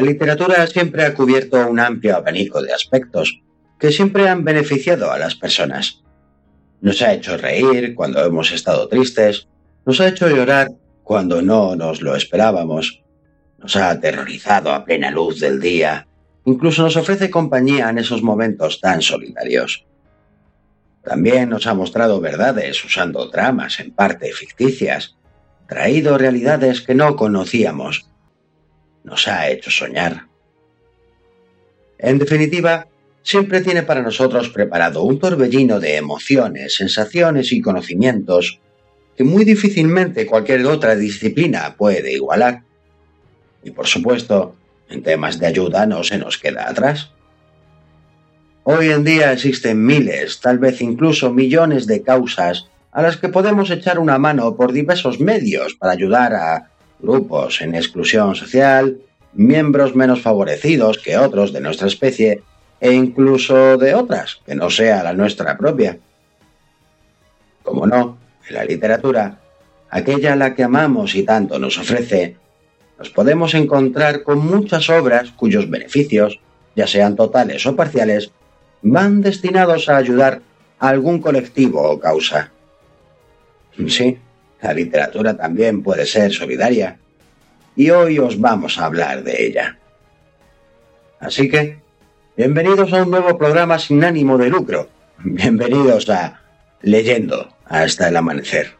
La literatura siempre ha cubierto un amplio abanico de aspectos que siempre han beneficiado a las personas. Nos ha hecho reír cuando hemos estado tristes, nos ha hecho llorar cuando no nos lo esperábamos, nos ha aterrorizado a plena luz del día, incluso nos ofrece compañía en esos momentos tan solitarios. También nos ha mostrado verdades usando tramas en parte ficticias, traído realidades que no conocíamos nos ha hecho soñar. En definitiva, siempre tiene para nosotros preparado un torbellino de emociones, sensaciones y conocimientos que muy difícilmente cualquier otra disciplina puede igualar. Y por supuesto, en temas de ayuda no se nos queda atrás. Hoy en día existen miles, tal vez incluso millones de causas a las que podemos echar una mano por diversos medios para ayudar a grupos en exclusión social, miembros menos favorecidos que otros de nuestra especie e incluso de otras que no sea la nuestra propia. Como no, en la literatura, aquella a la que amamos y tanto nos ofrece, nos podemos encontrar con muchas obras cuyos beneficios, ya sean totales o parciales, van destinados a ayudar a algún colectivo o causa. Sí, la literatura también puede ser solidaria. Y hoy os vamos a hablar de ella. Así que, bienvenidos a un nuevo programa sin ánimo de lucro. Bienvenidos a Leyendo hasta el amanecer.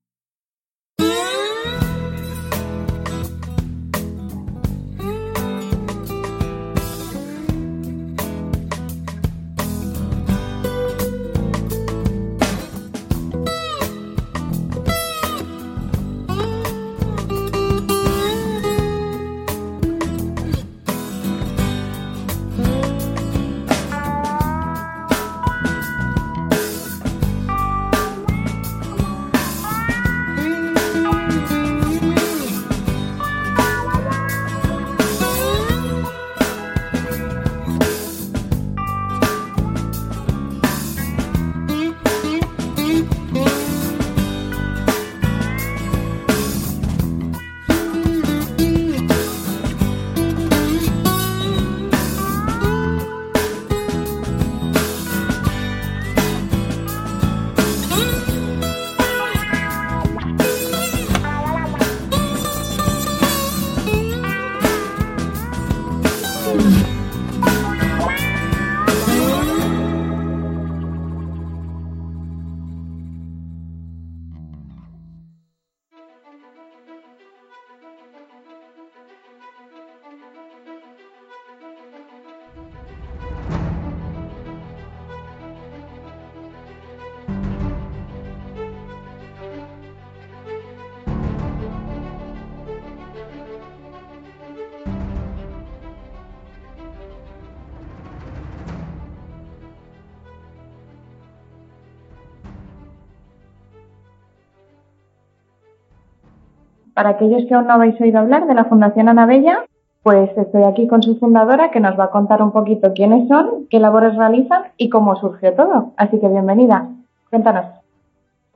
Para aquellos que aún no habéis oído hablar de la Fundación Ana Bella, pues estoy aquí con su fundadora que nos va a contar un poquito quiénes son, qué labores realizan y cómo surgió todo. Así que bienvenida. Cuéntanos.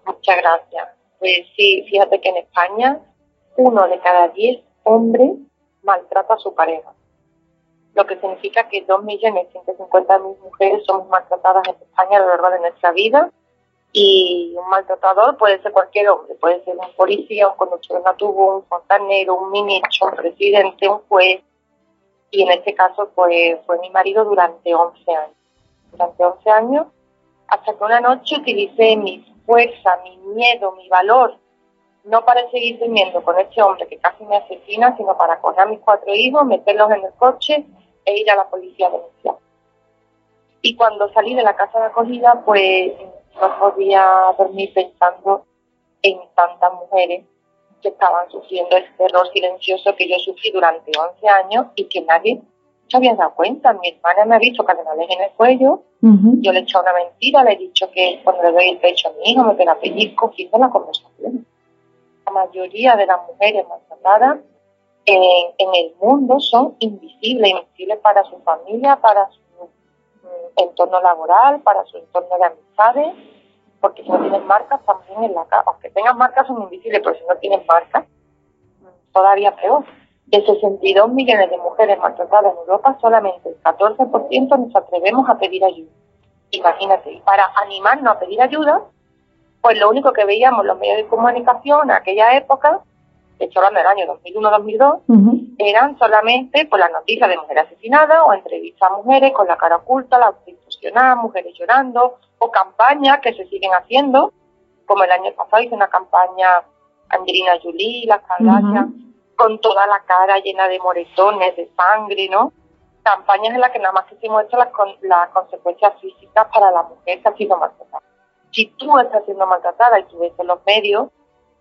Muchas gracias. Pues sí, fíjate que en España uno de cada diez hombres maltrata a su pareja. Lo que significa que 2.150.000 mujeres somos maltratadas en España a lo largo de nuestra vida y un maltratador puede ser cualquier hombre, puede ser un policía, un conductor de autobús, un fontanero, un ministro, un presidente, un juez. Y en este caso pues, fue mi marido durante 11 años. Durante 11 años, hasta que una noche utilicé mi fuerza, mi miedo, mi valor, no para seguir durmiendo con este hombre que casi me asesina, sino para coger a mis cuatro hijos, meterlos en el coche e ir a la policía a denunciar. Y cuando salí de la casa de acogida, pues no podía dormir pensando en tantas mujeres que estaban sufriendo este terror silencioso que yo sufrí durante 11 años y que nadie se había dado cuenta. Mi hermana me ha visto cadenales en el cuello, Yo le he echado una mentira, le he dicho que cuando le doy el pecho a mi hijo me pega pellizco, fijo la conversación. La mayoría de las mujeres maltratadas en, en, el mundo son invisibles, invisibles para su familia, para su entorno laboral, para su entorno de amistades, porque si no tienen marcas también en la cara, aunque tengan marcas son invisibles, pero si no tienen marcas, todavía peor. De 62 millones de mujeres maltratadas en Europa, solamente el 14% nos atrevemos a pedir ayuda. Imagínate, y para animarnos a pedir ayuda, pues lo único que veíamos los medios de comunicación en aquella época, de hecho hablando del año 2001-2002, eran solamente pues, las noticias de mujeres asesinadas o entrevistas a mujeres con la cara oculta, la autoinstruccionada, mujeres llorando, o campañas que se siguen haciendo, como el año pasado hice una campaña Angelina Jolie, las Kardashian, con toda la cara llena de moretones, de sangre, ¿no? Campañas en las que nada más que se muestran las, las consecuencias físicas para la mujer que ha sido maltratada. Si tú estás siendo maltratada y tú ves en los medios,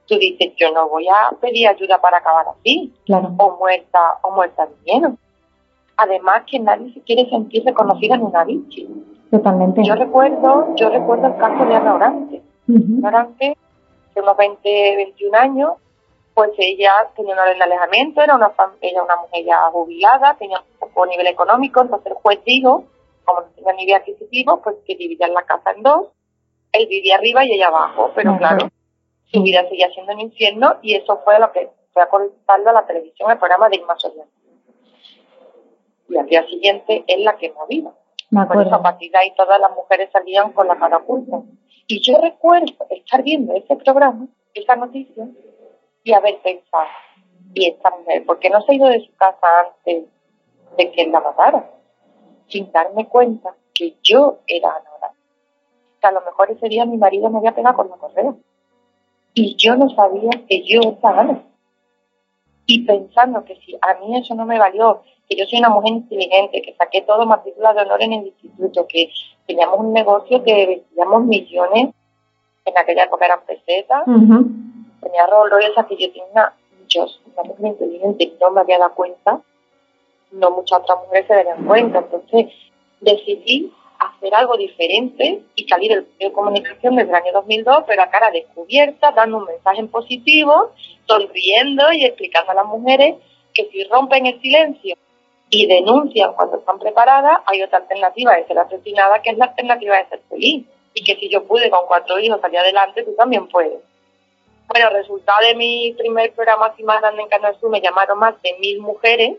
tú dices, yo no voy a pedir ayuda para acabar así, o muerta, o muerta de miedo. Además que nadie se quiere sentir reconocida en una víctima. Totalmente. Yo recuerdo, yo recuerdo el caso de Ana Orante. Ana Orante, de unos 20, 21 años, pues ella tenía un alejamiento, era una, ella una mujer ya jubilada, tenía un poco nivel económico, entonces el juez dijo, como no tenía nivel adquisitivo, pues que dividían la casa en dos, él vivía arriba y ella abajo, pero claro, su vida seguía siendo un infierno y eso fue lo que fue a contarlo a la televisión, el programa de Irma Soriano. Y al día siguiente es la que movió. Por eso a partir de ahí todas las mujeres salían con la cara oculta. Y yo recuerdo estar viendo ese programa, esa noticia, y haber pensado, y esta mujer, ¿por qué no se ha ido de su casa antes de que él la matara? Sin darme cuenta que yo era Ana Que a lo mejor ese día mi marido me había pegado con la correa. Y yo no sabía que yo estaba. Y pensando que si a mí eso no me valió, que yo soy una mujer inteligente, que saqué todo matrícula de honor en el instituto, que teníamos un negocio que vendíamos millones, en aquella época eran pesetas, tenía Rolls Royce que yo tenía muchos, una mujer inteligente y no me había dado cuenta, no muchas otras mujeres se darían cuenta. Entonces decidí hacer algo diferente y salir del comunicación desde el año 2002, pero a cara descubierta, dando un mensaje en positivo, sonriendo y explicando a las mujeres que si rompen el silencio y denuncian cuando están preparadas, hay otra alternativa de ser asesinada, que es la alternativa de ser feliz. Y que si yo pude con cuatro hijos salir adelante, tú también puedes. Bueno, resultado de mi primer programa así más grande en Canal Sur, me llamaron más de mil mujeres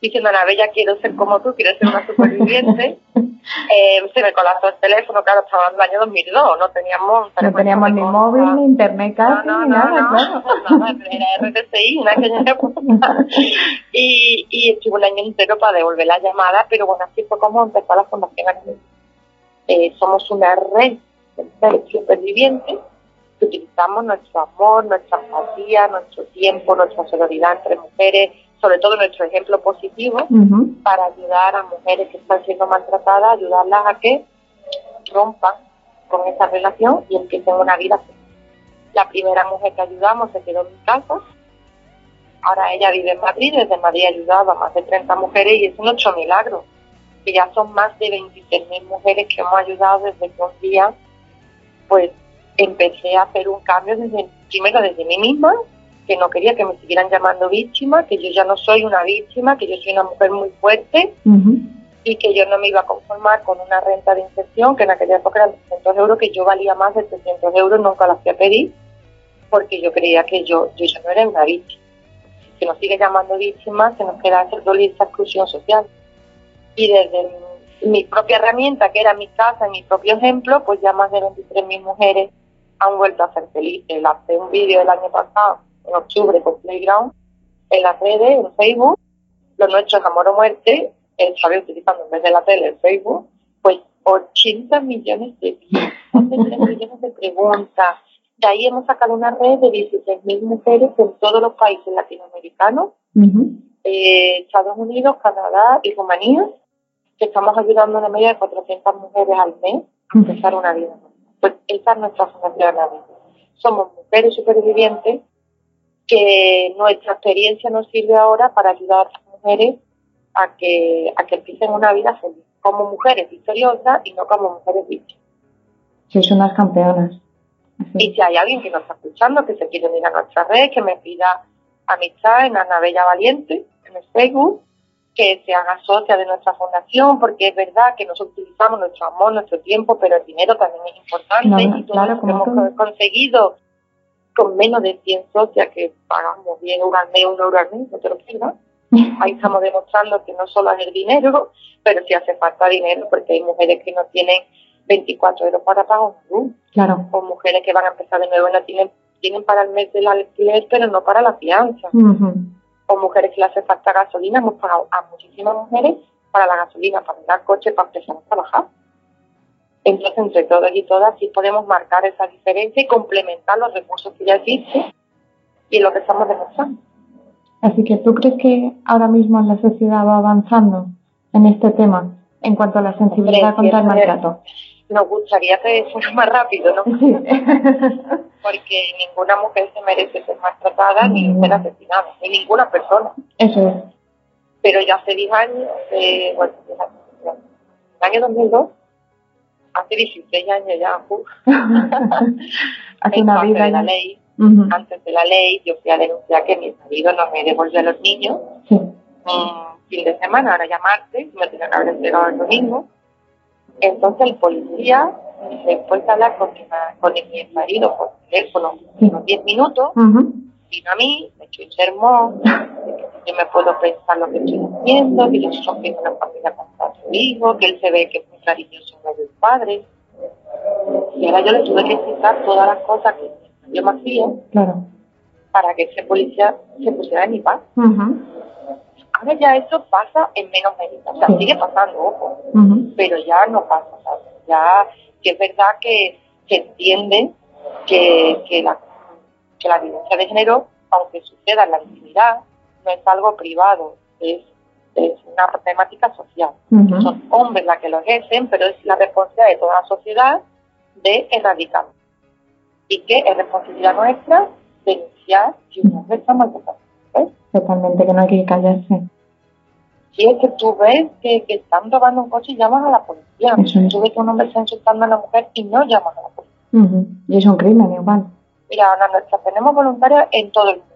diciendo, Ana Bella, quiero ser como tú, quiero ser una superviviente. eh, se me colapsó el teléfono, claro, estaba en el año 2002, no teníamos... No teníamos ni móvil, ni internet casi, no, no, ni nada, no, claro. era RTCI, una aquella época. y, y estuve un año entero para devolver la llamada, pero bueno, así fue como empezó la Fundación eh, Somos una red de supervivientes utilizamos nuestro amor, nuestra empatía, nuestro tiempo, nuestra solidaridad entre mujeres, sobre todo nuestro ejemplo positivo, para ayudar a mujeres que están siendo maltratadas, ayudarlas a que rompan con esa relación y empiecen una vida feliz. La primera mujer que ayudamos se quedó en mi casa. Ahora ella vive en Madrid, desde Madrid ha ayudado a más de 30 mujeres y es un hecho milagro, que ya son más de 26.000 mujeres que hemos ayudado desde que un día, pues empecé a hacer un cambio desde, primero desde mí misma, que no quería que me siguieran llamando víctima, que yo ya no soy una víctima, que yo soy una mujer muy fuerte y que yo no me iba a conformar con una renta de inserción, que en aquella época eran 300 euros, que yo valía más de 300 euros, nunca la hacía pedir, porque yo creía que yo, yo ya no era una víctima. Si nos sigue llamando víctima, se nos queda hacer doler esa exclusión social. Y desde mi propia herramienta, que era mi casa, mi propio ejemplo, pues ya más de 23.000 mujeres han vuelto a ser felices. Hace un vídeo el año pasado, en octubre, con Playground, en las redes, en Facebook, lo nuestro es amor o muerte, él sabe utilizando en vez de la tele el Facebook, pues 80 millones de 3 millones de preguntas. De ahí hemos sacado una red de 16.000 mujeres en todos los países latinoamericanos, eh, Estados Unidos, Canadá y Rumanía, que estamos ayudando a una media de 400 mujeres al mes a empezar una vida. Pues esa es nuestra fundación Somos mujeres supervivientes que nuestra experiencia nos sirve ahora para ayudar a las mujeres a que, a que empiecen una vida feliz. como mujeres victoriosas y no como mujeres víctimas. Sois unas campeonas. Y si hay alguien que nos está escuchando, que se quiere unir a nuestra red, que me pida amistad en Ana Bella Valiente, en el Facebook, que se haga socia de nuestra fundación, porque es verdad que nosotros utilizamos nuestro amor, nuestro tiempo, pero el dinero también es importante y todo lo que hemos conseguido con menos de 100 socias que pagamos 10 euros al mes, un euro al mes, no te lo pierdas. Ahí estamos demostrando que no solo es el dinero, pero sí hace falta dinero, porque hay mujeres que no tienen 24 euros para pagar un Claro. O mujeres que van a empezar de nuevo y no tienen, tienen para el mes del alquiler, pero no para la fianza. O mujeres que le hace falta gasolina. Hemos pagado a muchísimas mujeres para la gasolina, para el coche, para empezar a trabajar. Entonces, entre todas y todas, sí podemos marcar esa diferencia y complementar los recursos que ya existen y en lo que estamos demostrando. Así que, ¿tú crees que ahora mismo la sociedad va avanzando en este tema en cuanto a la sensibilidad contra el maltrato? Nos gustaría que fuera más rápido, ¿no? Porque ninguna mujer se merece ser maltratada ni ser asesinada, ni ninguna persona. Eso es. Pero ya hace 10 años, bueno, el año 2002, hace 16 años ya, hace una vida. De la ley, Antes de la ley, yo fui a denunciar que mi marido no me devolvió a los niños. Un fin de semana, ahora ya martes, me tenía que haber entregado el domingo. Entonces el policía, después de hablar con mi, con mi marido por teléfono unos 10 minutos, vino a mí, me echó un sermón, yo me puedo pensar lo que estoy haciendo, que yo soy una familia con cuatro hijos, que él se ve que cariñoso con los padres. Y ahora yo le tuve que explicar todas las cosas que yo me hacía claro. para que ese policía se pusiera en mi paz. Ahora ya eso pasa en menos medida, o sea, sigue pasando, ojo, pero ya no pasa, ya que es verdad que se entiende que, que, la, que la violencia de género, aunque suceda en la intimidad, no es algo privado, es, es una temática social. Son hombres las que lo ejercen, pero es la responsabilidad de toda la sociedad de erradicarlo. Y que es responsabilidad nuestra denunciar si un hombre está maltratado. Totalmente, que no hay que callarse. Si es que tú ves que, que están robando un coche y llamas a la policía. Tú ves que un hombre está insultando a una mujer y no llamas a la policía. Y es un crimen igual. Mira, Ana, nuestras tenemos voluntarios en todo el mundo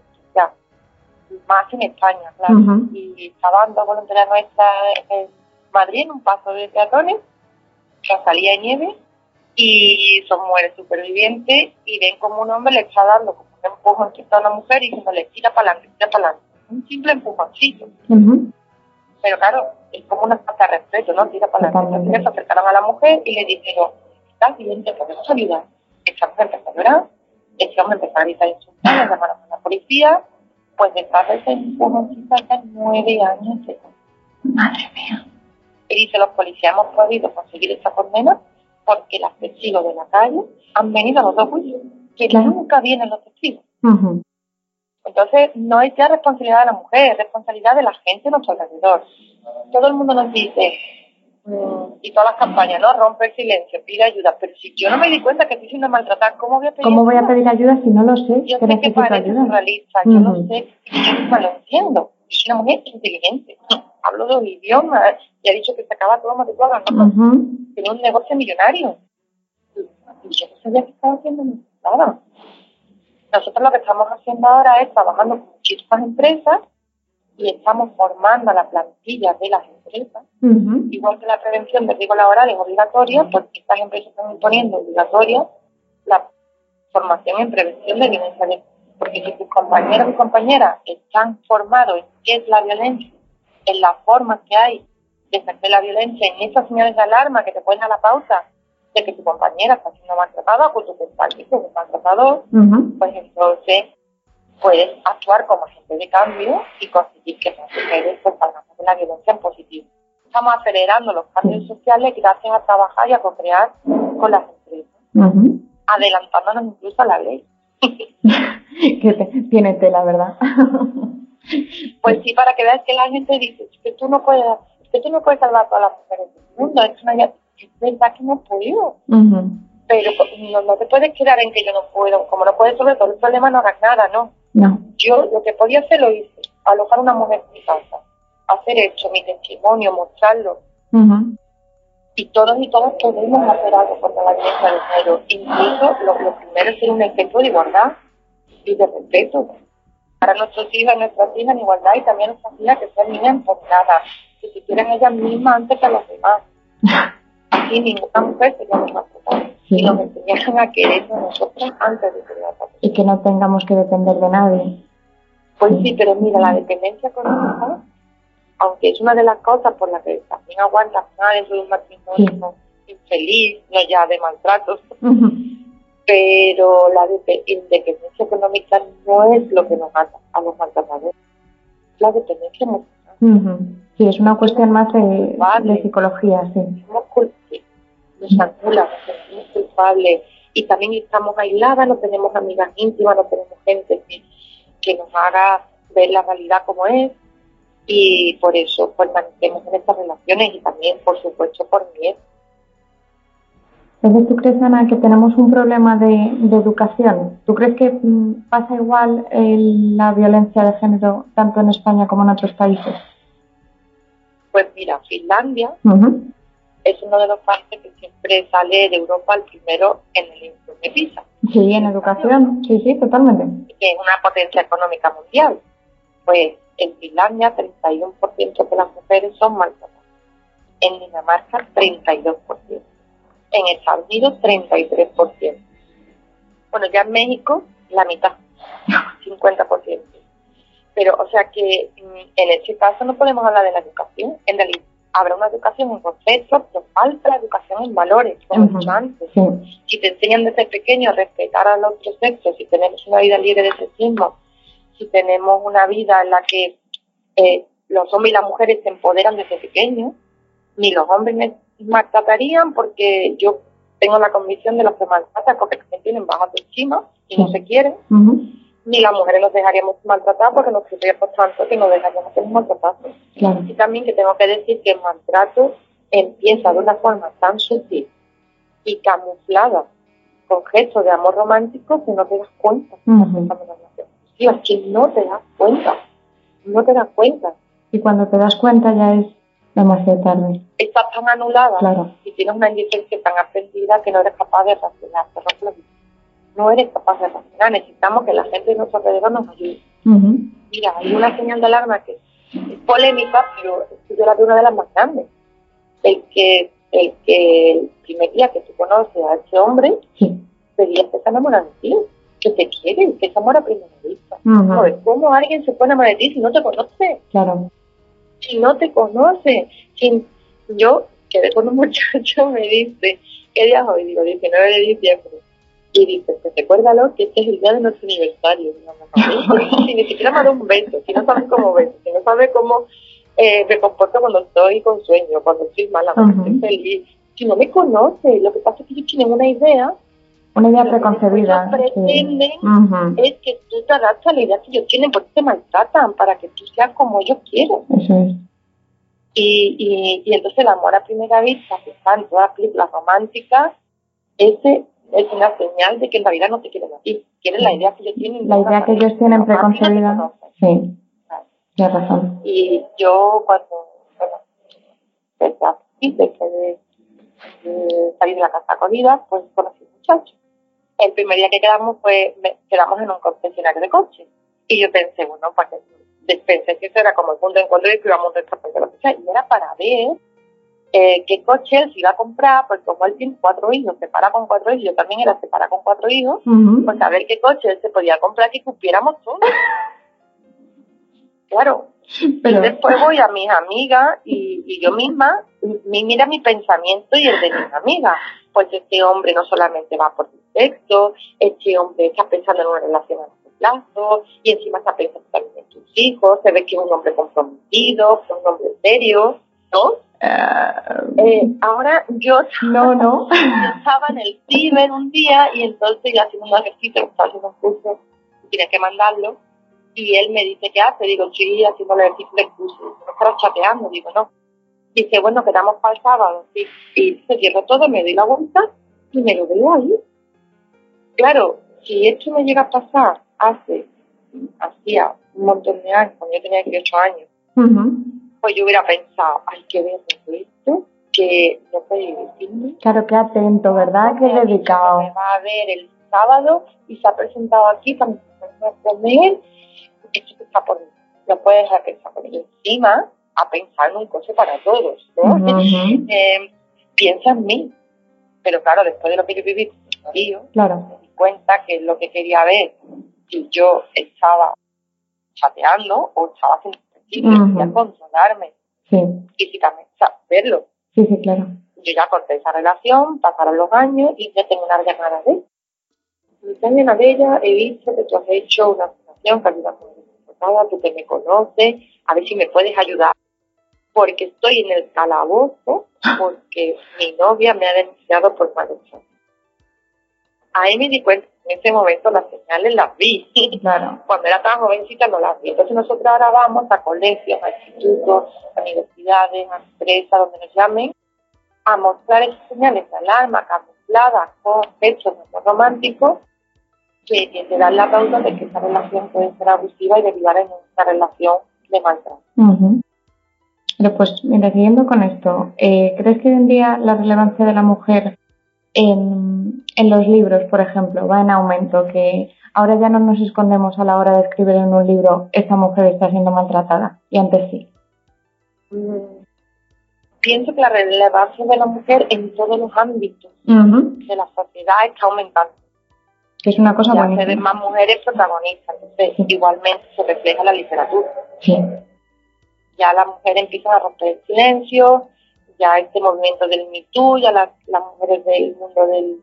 más en España, claro. Y estaba dando voluntaria nuestra en Madrid, en un paso de peatones, salía de nieve, y son mujeres supervivientes, y ven como un hombre le está dando como un empujón a una mujer y le tira para adelante, tira para adelante. Un simple empujoncito. Pero claro, es como una falta de respeto, ¿no? Tira para adelante. Entonces se acercaron a la mujer y le dijeron, ¿estás bien? ¿Te podemos ayudar? Esta mujer empezó a llorar, este hombre empezó a gritar insultar, llamaron a la policía, pues de ese empujoncito hace nueve años. Madre mía. Y dice, los policías hemos podido conseguir esta condena porque las testigos de la calle han venido a los dos juicios, que nunca vienen los testigos. Entonces, no es ya responsabilidad de la mujer, es responsabilidad de la gente a nuestro alrededor. Todo el mundo nos dice, y todas las campañas, ¿no? Rompe el silencio, pide ayuda. Pero si yo no me di cuenta que estoy siendo maltratada, ¿cómo voy a pedir ¿Cómo voy a pedir ayuda si no lo sé? Yo sé que parece surrealista, yo lo sé, yo no lo entiendo. Soy una mujer inteligente. Hablo dos idiomas y ha dicho que se acaba todo matriculado, ¿no? Tiene un negocio millonario. Y yo no sabía que estaba haciendo nada. Nosotros lo que estamos haciendo ahora es trabajando con muchísimas empresas y estamos formando a la plantilla de las empresas. Igual que la prevención de riesgo laboral es obligatoria, pues estas empresas están imponiendo obligatoria la formación en prevención de violencia. De, porque si tus compañeros y compañeras están formados en qué es la violencia, en las formas que hay de ejercer la violencia, en esas señales de alarma que te ponen a la pauta de que tu compañera está siendo maltratada o que tu compañero es maltratador, pues entonces puedes actuar como agente de cambio y conseguir que las mujeres pues, salgamos de la violencia en positivo. Estamos acelerando los cambios sociales gracias a trabajar y a co-crear con las empresas, adelantándonos incluso a la ley. que tiene tela, ¿verdad? pues sí, para que veas que la gente dice que tú no puedes, que tú no puedes salvar a todas las mujeres del mundo, es, una, es verdad que no puedo. Pero no, no te puedes quedar en que yo no puedo, como no puedes sobre todo el problema, no hagas nada, ¿no? No. Yo lo que podía hacer lo hice, alojar una mujer en mi casa, hacer esto, mi testimonio, mostrarlo. Y todos y todas podemos hacer algo contra la violencia de género. Incluso lo, lo primero es ser un ejemplo de igualdad y de respeto para nuestros hijos nuestras hijas en igualdad y también nuestras hijas que sean niñas empoderadas, que se quieran ellas mismas antes que los demás. Así ninguna mujer sería maltratada. Sí. Y nos enseñaron a querernos nosotros antes de querer a Y que no tengamos que depender de nadie. Pues sí, pero mira, la dependencia económica, aunque es una de las cosas por las que también aguanta dentro de un matrimonio infeliz, no ya de maltratos, pero la independencia económica no es lo que nos mata a los maltratadores, la dependencia emocional. Sí, es una cuestión más de, de psicología, sí. Somos nos anula, nos sentimos culpables y también estamos aisladas, no tenemos amigas íntimas, no tenemos gente que, que nos haga ver la realidad como es y por eso permanecemos en estas relaciones y también, por supuesto, por miedo. Entonces, ¿tú crees, Ana, que tenemos un problema de, educación? ¿Tú crees que mm, pasa igual la violencia de género tanto en España como en otros países? Pues mira, Finlandia es uno de los países que siempre sale de Europa el primero en el informe PISA. Sí, en educación, sí, sí, totalmente. Que es una potencia económica mundial. Pues en Finlandia 31% de las mujeres son maltratadas. En Dinamarca 32% en Estados Unidos 33%. Bueno, ya en México la mitad, 50%. Pero, o sea que mm, en este caso no podemos hablar de la educación. En realidad, habrá una educación en conceptos, pero falta la educación en valores, como he dicho antes. Si te enseñan desde pequeño a respetar a los otros sexos, si tenemos una vida libre de sexismo, si tenemos una vida en la que eh, los hombres y las mujeres se empoderan desde pequeños, ni los hombres maltratarían porque yo tengo la convicción de los que maltratan porque se tienen bajo autoestima y no se quieren, ni las mujeres nos dejaríamos maltratar porque nos por tanto que nos dejaríamos ser maltratados. Y también que tengo que decir que el maltrato empieza de una forma tan sutil y camuflada con gestos de amor romántico que no te das cuenta. es que no te das cuenta, no te das cuenta. Y cuando te das cuenta ya es demasiado tarde. Estás tan anulada y tienes una indiferencia tan aprendida que no eres capaz de racionar. No eres capaz de racionar. Necesitamos que la gente de nuestro alrededor nos ayude. Mira, hay una señal de alarma que es polémica, pero yo la veo una de las más grandes. El que el que el primer día que tú conoces a ese hombre, sí. pedías que se enamora de ti, que te quiere, que se amor a primera vista. ¿Cómo alguien se puede enamorar de ti si no te conoce? Claro si no te conoce. Si yo quedé con un muchacho, me dice, ¿qué día es hoy? Digo, 19 de diciembre. Y dice, pues recuérdalo que este es el día de nuestro aniversario. si ni siquiera me da un beso, si no sabes cómo beso, si no sabes cómo eh, me comporto cuando estoy con sueño, cuando estoy mala, cuando estoy feliz. Si no me conoce, lo que pasa es que ellos tienen una idea una idea preconcebida. Lo que pretenden es que tú te adaptes a la idea que ellos tienen, porque te maltratan para que tú seas como ellos quieren. Y, y, y, entonces el amor a primera vista, que está en todas las películas románticas, ese es una señal de que en realidad no te quieren a ti, quieren la idea que ellos tienen. La idea que ellos tienen preconcebida. Sí, tienes razón. Y yo cuando, bueno, desde de, de salir de la casa acogida, pues conocí un muchacho el primer día que quedamos fue, quedamos en un concesionario de coches. Y yo pensé, bueno, que pensé que eso era como el punto de encuentro y que íbamos a un lo que sea. Y era para ver eh, qué coche él se iba a comprar, porque como él tiene cuatro hijos, se para con cuatro hijos, yo también era separa con cuatro hijos, pues a ver qué coche él se podía comprar que cumpliéramos todos. Claro. Pero... Y después voy a mis amigas y, y yo misma, mira mi pensamiento y el de mis amigas. Pues este hombre no solamente va por sexo, este hombre está pensando en una relación a largo plazo y encima está pensando también en tus hijos, se ve que es un hombre comprometido, un hombre serio, ¿no? Ah, eh, ahora yo, no, no. estaba en el ciber un día y entonces ya haciendo un ejercicio, estaba haciendo un curso, tenía que mandarlo y él me dice, ¿qué hace? Digo, sí, haciendo el ejercicio del curso. Estaba chateando, digo, no. Dice, bueno, quedamos para el sábado. Y, y se cierra todo, me doy la vuelta y me lo veo ahí. Claro, si esto me llega a pasar hace, hacía un montón de años, cuando yo tenía 18 años, pues yo hubiera pensado, ay, qué ver esto, que no puede mí. Claro, qué atento, ¿verdad? Qué dedicado. Me va a ver el sábado y se ha presentado aquí para comer. Esto está por mí. No puede dejar pensar por mí. Encima, a pensar en un coche para todos, ¿no? Eh, piensa en mí. Pero claro, después de lo que yo viví con claro. me di cuenta que es lo que quería ver, si yo estaba chateando o estaba haciendo ejercicio, quería controlarme sí. físicamente, o sea, verlo. Sí, sí, claro. Yo ya corté esa relación, pasaron los años y ya tengo una llamada de También a ella he visto que tú has hecho una fundación que ayuda a tú que me conoces, a ver si me puedes ayudar. Porque estoy en el calabozo, porque mi novia me ha denunciado por maltrato. Ahí me di cuenta, en ese momento las señales las vi. Claro. Cuando era tan jovencita no las vi. Entonces nosotros ahora vamos a colegios, a institutos, a universidades, a empresas, donde nos llamen, a mostrar esas señales de alarma camufladas con hechos románticos que te dan la pauta de que esa relación puede ser abusiva y derivar en una relación de maltrato. Pero pues, mira, siguiendo con esto, eh, ¿crees que hoy en día la relevancia de la mujer en, en los libros, por ejemplo, va en aumento? Que ahora ya no nos escondemos a la hora de escribir en un libro, esta mujer está siendo maltratada, y antes sí. Mm, pienso que la relevancia de la mujer en todos los ámbitos de la sociedad está aumentando que es una cosa ya se más mujeres protagonistas, entonces igualmente se refleja en la literatura. Sí. Ya las mujeres empiezan a romper el silencio, ya este movimiento del Me Too, ya las, las mujeres del mundo del,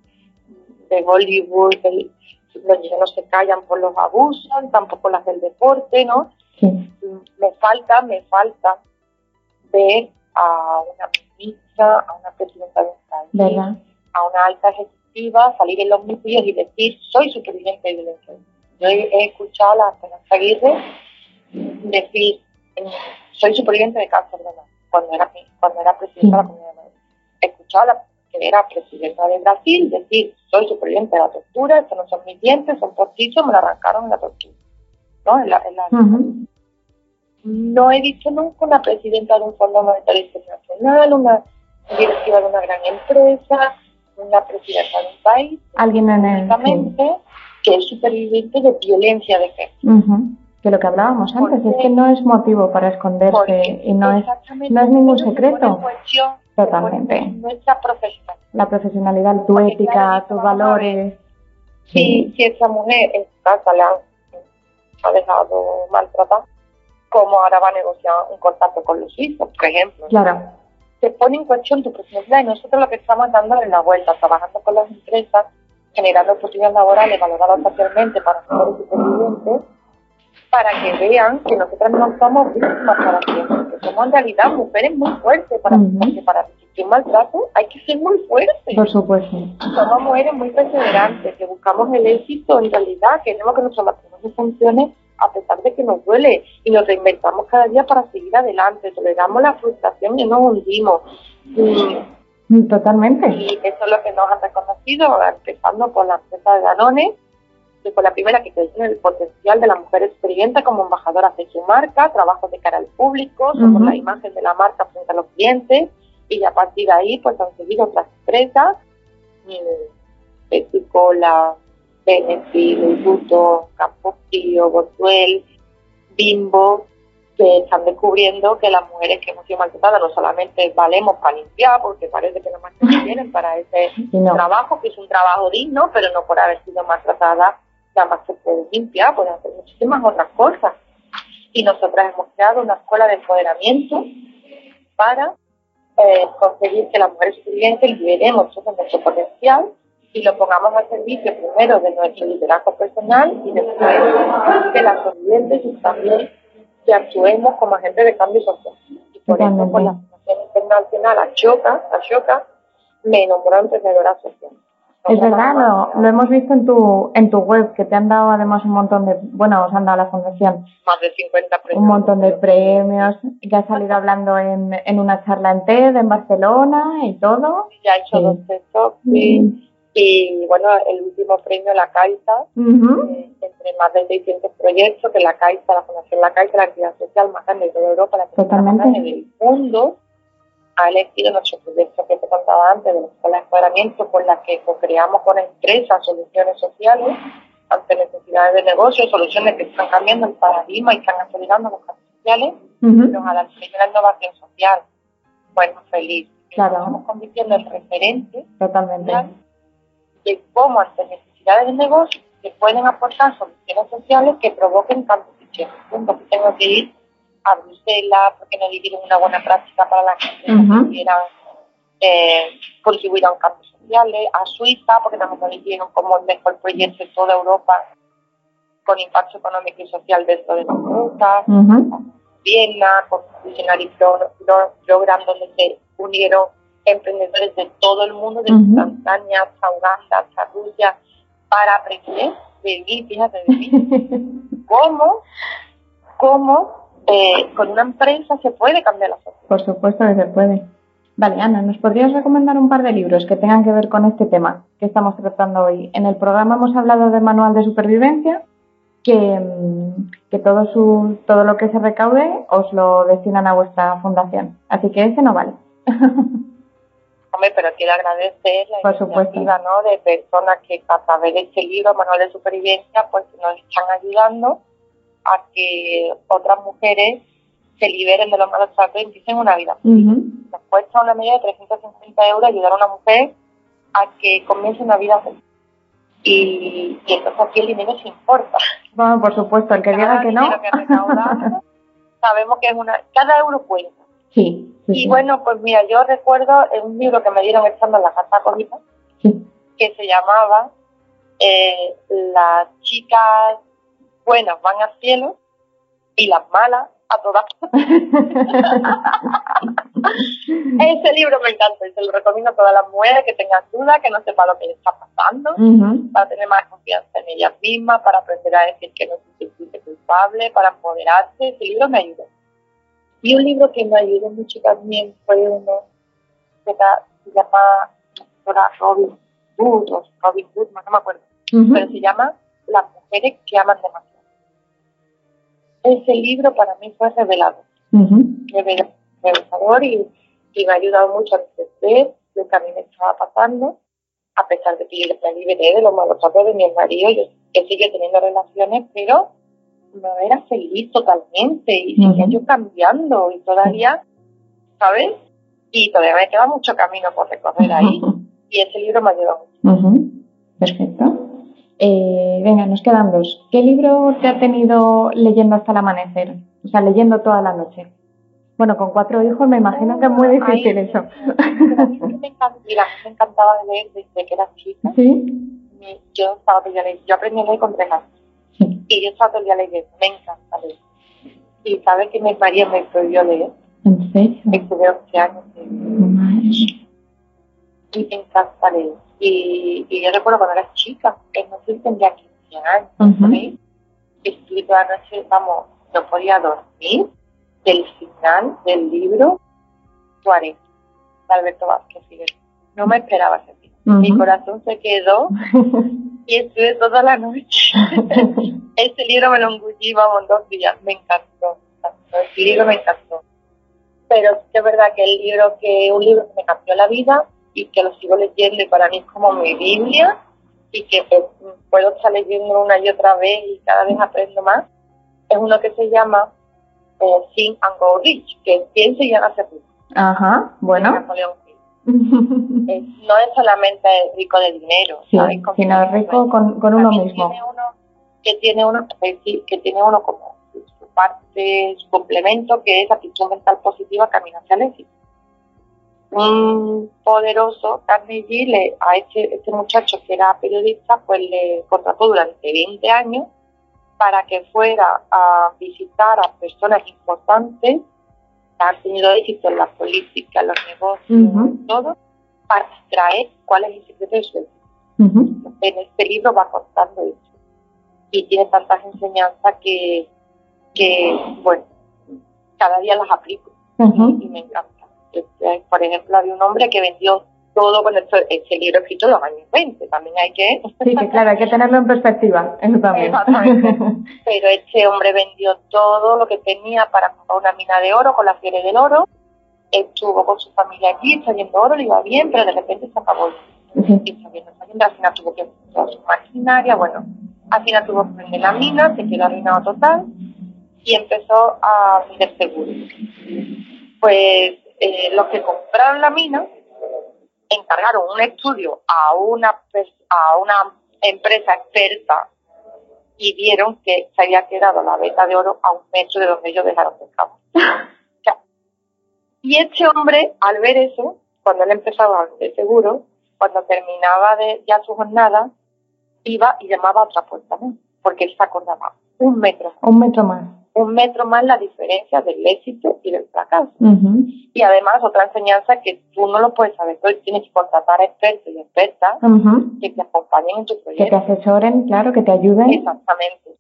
de Hollywood, del, ya no se callan por los abusos, tampoco las del deporte, ¿no? Sí. Me falta, me falta ver a una ministra, a una presidenta de un país, a una alta ejecutiva salir en los medios y decir, soy superviviente de violencia. Yo he, escuchado a la Esperanza Aguirre decir, soy superviviente de cáncer de mama, cuando era, cuando era presidenta de la Comunidad de Madrid. He escuchado a la que era presidenta de Brasil decir, soy superviviente de la tortura, estos no son mis dientes, son postizos, me lo arrancaron en la tortura. ¿No? En la, No he visto nunca una presidenta de un Fondo Monetario Internacional, una directiva de una gran empresa, una presidenta de un país, alguien en el, que es superviviente de violencia de género. Que lo que hablábamos antes, es que no es motivo para esconderse y no es, no es ningún secreto. Totalmente. Nuestra profesionalidad. La profesionalidad, tu ética, tus valores. Si, si esa mujer en su casa le ha dejado maltratar, ¿cómo ahora va a negociar un contacto con los hijos, por ejemplo? Claro se pone en cuestión tu personalidad y nosotros lo que estamos dando es la vuelta, trabajando con las empresas, generando oportunidades laborales valoradas socialmente para mujeres supervivientes, para que vean que nosotras no somos víctimas para siempre, que somos en realidad mujeres muy fuertes, para, porque para resistir maltrato hay que ser muy fuertes. Por supuesto. Somos mujeres muy perseverantes, que buscamos el éxito en realidad, queremos que nuestro matrimonio funcione a pesar de que nos duele y nos reinventamos cada día para seguir adelante, toleramos la frustración y nos hundimos. Mm, totalmente. Y eso es lo que nos han reconocido, empezando por la empresa de Danone, que fue la primera que creyó en el potencial de la mujer experiente como embajadora de su marca, trabajo de cara al público, somos la imagen de la marca frente a los clientes, y a partir de ahí pues han seguido otras empresas, la Benefit, Luto, Campo Frío, Botuel, Bimbo, que están descubriendo que las mujeres que hemos sido maltratadas no solamente valemos para limpiar, porque parece que no más que tienen para ese trabajo, que es un trabajo digno, pero no por haber sido maltratada, nada más se puede limpiar, hacer muchísimas otras cosas. Y nosotras hemos creado una escuela de empoderamiento para eh, conseguir que las mujeres supervivientes liberemos todo nuestro potencial y lo pongamos al servicio primero de nuestro liderazgo personal y después de las sobrevivientes y también que actuemos como agentes de cambio social. Y por eso, con la Fundación Internacional Ashoka, Ashoka me nombró emprendedora social. Es verdad, lo, lo, hemos visto en tu, en tu web, que te han dado además un montón de, bueno, os han dado la fundación. Más de 50 premios. Un montón de premios, que has salido hablando en, en una charla en TED en Barcelona y todo. Ya he hecho dos sí. Mm. Y bueno, el último premio, la Caixa, eh, entre más de 600 proyectos, que la Caixa, la Fundación La Caixa, la entidad social más grande de toda Europa, la Totalmente. en el mundo, ha elegido nuestro proyecto que te contaba antes de la escuela de empoderamiento, con la que creamos con empresas soluciones sociales ante necesidades de negocio, soluciones que están cambiando el paradigma y están acelerando los cambios sociales, nos a la primera innovación social. Bueno, feliz. Claro. Estamos convirtiendo en referente Totalmente. de cómo ante necesidades de negocio se pueden aportar soluciones sociales que provoquen cambios sociales. Entonces tengo que ir a Bruselas porque no dijeron una buena práctica para las que Ujú. quieran eh, contribuir a un cambio social, a Suiza porque también nos dijeron como el mejor proyecto de toda Europa con impacto económico y social dentro de las rutas, Ujú. Viena, con Visionary Pro- Pro- Program donde se unieron emprendedores de todo el mundo, desde Ujú. Tanzania hasta Uganda, hasta Rusia, para aprender de mí, fíjate de mí, cómo, cómo eh, con una empresa se puede cambiar la sociedad. Por supuesto que se puede. Vale, Ana, ¿nos podrías recomendar un par de libros que tengan que ver con este tema que estamos tratando hoy? En el programa hemos hablado del manual de supervivencia, que, mm, que todo, su, todo lo que se recaude os lo destinan a vuestra fundación. Así que ese no vale. Hombre, pero quiero agradecer la Por iniciativa ¿no? de personas que a través de este libro, Manual de Supervivencia, pues nos están ayudando a que otras mujeres se liberen de los malos tratos y empiecen una vida. Ujú. Nos cuesta una media de 350 euros ayudar a una mujer a que comience una vida feliz. Y, y entonces aquí el dinero se importa. Bueno, por supuesto, el que diga que no. que sabemos que es una, cada euro cuenta. Sí, sí, Y sí. bueno, pues mira, yo recuerdo en un libro que me dieron estando en la casa acogida, Sí. que se llamaba eh, Las chicas buenas van al cielo y las malas a todas. Ese libro me encanta y se lo recomiendo a todas las mujeres que tengan dudas, que no sepan lo que les está pasando, para tener más confianza en ellas mismas, para aprender a decir que no se siente culpable, para empoderarse. Ese libro me ayudó. Y un libro que me ayudó mucho también fue uno que se llama Robin Hood, Robin Goodman, no me acuerdo, pero se llama Las mujeres que aman demasiado. Ese libro para mí fue revelador, Ujú. revela- revelador y, y me ha ayudado mucho a entender lo que a mí me estaba pasando, a pesar de que yo me liberé de los malos tratos de mi marido, yo, yo sigo teniendo relaciones, pero no era feliz totalmente y seguía Ujú. yo cambiando y todavía, ¿sabes? Y todavía me queda mucho camino por recorrer ahí y ese libro me ayudó mucho. Ujú. Perfecto. Eh, venga, nos quedan dos. ¿Qué libro te ha tenido leyendo hasta el amanecer? O sea, leyendo toda la noche. Bueno, con cuatro hijos me imagino que es muy difícil Ay, eso. Pero a mí me encanta, mira, me encantaba leer desde que era chica. ¿Sí? Yo estaba todo el. Yo aprendí a leer con tres años Sí. y yo estaba todo el día leyendo. Me encanta leer. Y sabes que mi marido me prohibió leer. ¿En serio? Estuve 11 años Madre. y me encanta leer. Y, y yo recuerdo cuando era chica, no sé tendría 15 años, por ahí, estuve toda la noche, vamos, no podía dormir del final del libro 40 de Alberto Vázquez Figueroa. No me esperaba ese. Mi corazón se quedó y estuve toda la noche. Ese libro me lo engullí, vamos, dos días. Me encantó. me encantó. El libro me encantó. Pero sí que es verdad que el libro que un libro que me cambió la vida y que lo sigo leyendo y para mí es como mi Biblia y que pues, puedo estar leyendo una y otra vez y cada vez aprendo más, es uno que se llama eh, Think and Go Rich, que piensa y hace rico. Ajá, bueno. Es- no es solamente rico de dinero, Sí, ¿sabes? Como- sino rico con, con uno mismo. Tiene uno, que tiene uno que sí, que tiene uno como su parte, su complemento, que es actitud mental positiva camino hacia el éxito. Un poderoso Carnegie le, a este, este muchacho que era periodista, pues le contrató durante 20 años para que fuera a visitar a personas importantes. Que han tenido éxito en la política, en los negocios, todo, para extraer cuál es el secreto de su éxito en este libro va contando eso. Y tiene tantas enseñanzas que, que bueno, cada día las aplico. Y, y me encanta. Este, Por ejemplo, había un hombre que vendió todo con esto, este libro escrito en los años 20, también hay que... Sí, que claro, hay que tenerlo en perspectiva, eso también. Exactamente. Pero este hombre vendió todo lo que tenía para comprar una mina de oro con la fiebre del oro estuvo con su familia aquí, está viendo oro, le iba bien, pero de repente se acabó. Y está viendo, al final tuvo que toda su maquinaria, bueno, al final tuvo que vender la mina, se quedó arruinado total y empezó a vender seguros. Pues eh, los que compraron la mina encargaron un estudio a una, a una empresa experta y vieron que se había quedado la veta de oro a un metro de donde ellos dejaron de escapar. y este hombre, al ver eso, cuando él empezaba de seguro, cuando terminaba de ya su jornada, iba y llamaba a otra puerta, ¿no? Porque él se acordaba un metro. Un metro más un metro más la diferencia del éxito y del fracaso. Y además otra enseñanza que tú no lo puedes saber, tú tienes que contratar a expertos y expertas que te acompañen en tu proyecto. Que te asesoren, claro, que te ayuden. Exactamente.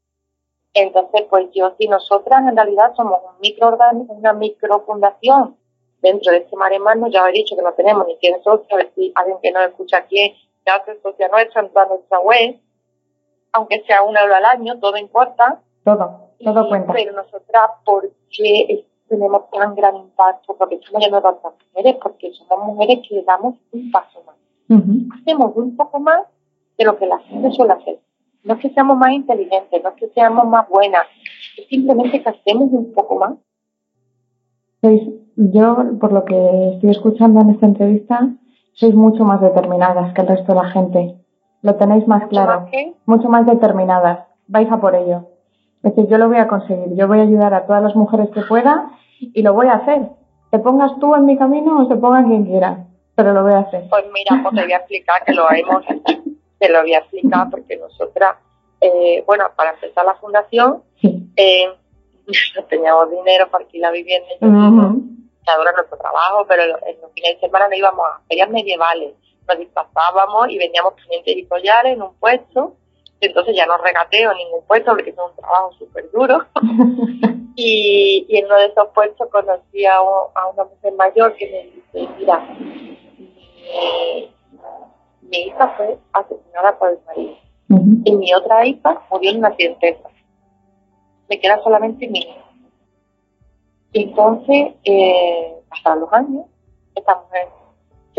Entonces, pues yo, si nosotras en realidad somos un microorganismo, una microfundación dentro de este maremano, ya he dicho que no tenemos ni quien socio, si alguien que nos escucha aquí ya hace socia nuestra, en nuestra web, aunque sea un euro al año, todo importa. Todo cuenta. Pero nosotras, ¿por qué tenemos tan gran impacto? Porque estamos llenos de tantas mujeres, porque somos mujeres que damos un paso más. Hacemos un poco más de lo que la gente suele hacer. No es que seamos más inteligentes, no es que seamos más buenas, es simplemente que hacemos un poco más. yo, por lo que estoy escuchando en esta entrevista, sois mucho más determinadas que el resto de la gente. Lo tenéis más claro. mucho más determinadas. Vais a por ello. Es decir, yo lo voy a conseguir, yo voy a ayudar a todas las mujeres que pueda y lo voy a hacer. Te pongas tú en mi camino o se ponga quien quiera, pero lo voy a hacer. Pues mira, pues te voy a explicar que lo haremos, te lo voy a explicar porque nosotras, eh, bueno, para empezar la fundación, eh, no teníamos dinero para alquilar vivienda, y ahora nuestro trabajo, pero en los fines de semana nos íbamos a ferias medievales, nos disfrazábamos y vendíamos clientes y collares en un puesto entonces ya no regateo ningún puesto porque es un trabajo súper duro. y, en uno de esos puestos conocí a, una mujer mayor que me dice, mira, mi, hija fue asesinada por el marido y mi otra hija murió en una accidente. Me queda solamente mi hija. Entonces, eh, pasaron los años, esta mujer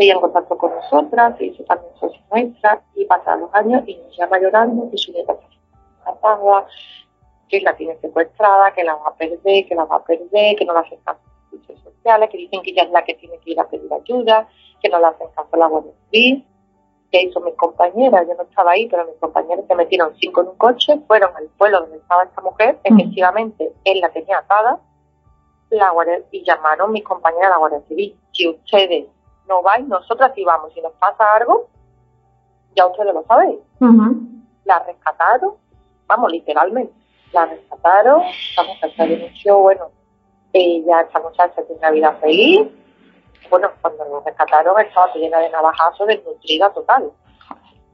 seguía en contacto con nosotras, se hizo también socia nuestra, y pasaron los años y nos llama llorando que su nieta está que la tiene secuestrada, que la va a perder, que la va a perder, que no la hacen caso a servicios sociales, que dicen que ella es la que tiene que ir a pedir ayuda, que no la hacen caso a la Guardia Civil. que hizo mis compañeras? Yo no estaba ahí, pero mis compañeras se metieron cinco en un coche, fueron al pueblo donde estaba esta mujer, mm. efectivamente él la tenía atada, la guardia, y llamaron mis compañeras a la Guardia Civil. Si ustedes no vais, nosotras sí vamos. Si nos pasa algo, ya ustedes lo sabéis. La rescataron, vamos, literalmente. La rescataron, esta muchacha denunció, bueno, ella, esta muchacha tiene una vida feliz. Bueno, cuando la rescataron estaba llena de navajazos, desnutrida total.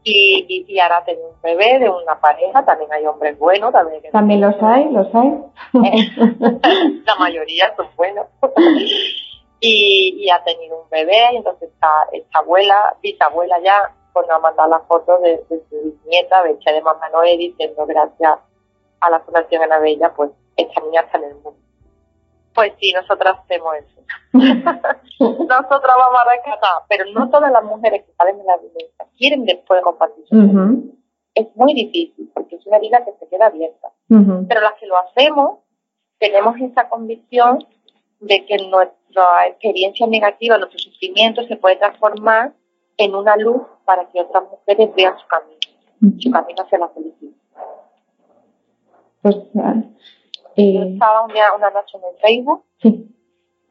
Y, y, ahora tiene un bebé de una pareja, también hay hombres buenos. También, ¿También los hay, los hay. la mayoría son buenos y, ha tenido un bebé, y entonces esta, esta abuela, bisabuela ya, pues nos ha mandado la foto de, su nieta, Becha de Mamá Noé, diciendo gracias a la Fundación Ana Bella, pues esta niña está en el mundo. Pues sí, nosotras hacemos eso. nosotras vamos a rescatar, pero no todas las mujeres que salen de la violencia quieren después compartir su Es muy difícil, porque es una herida que se queda abierta. Pero las que lo hacemos, tenemos esa convicción de que nuestra experiencia negativa, nuestro sufrimiento se puede transformar en una luz para que otras mujeres vean su camino, su camino hacia la felicidad. Pues, eh, Yo estaba un día, una noche en el Facebook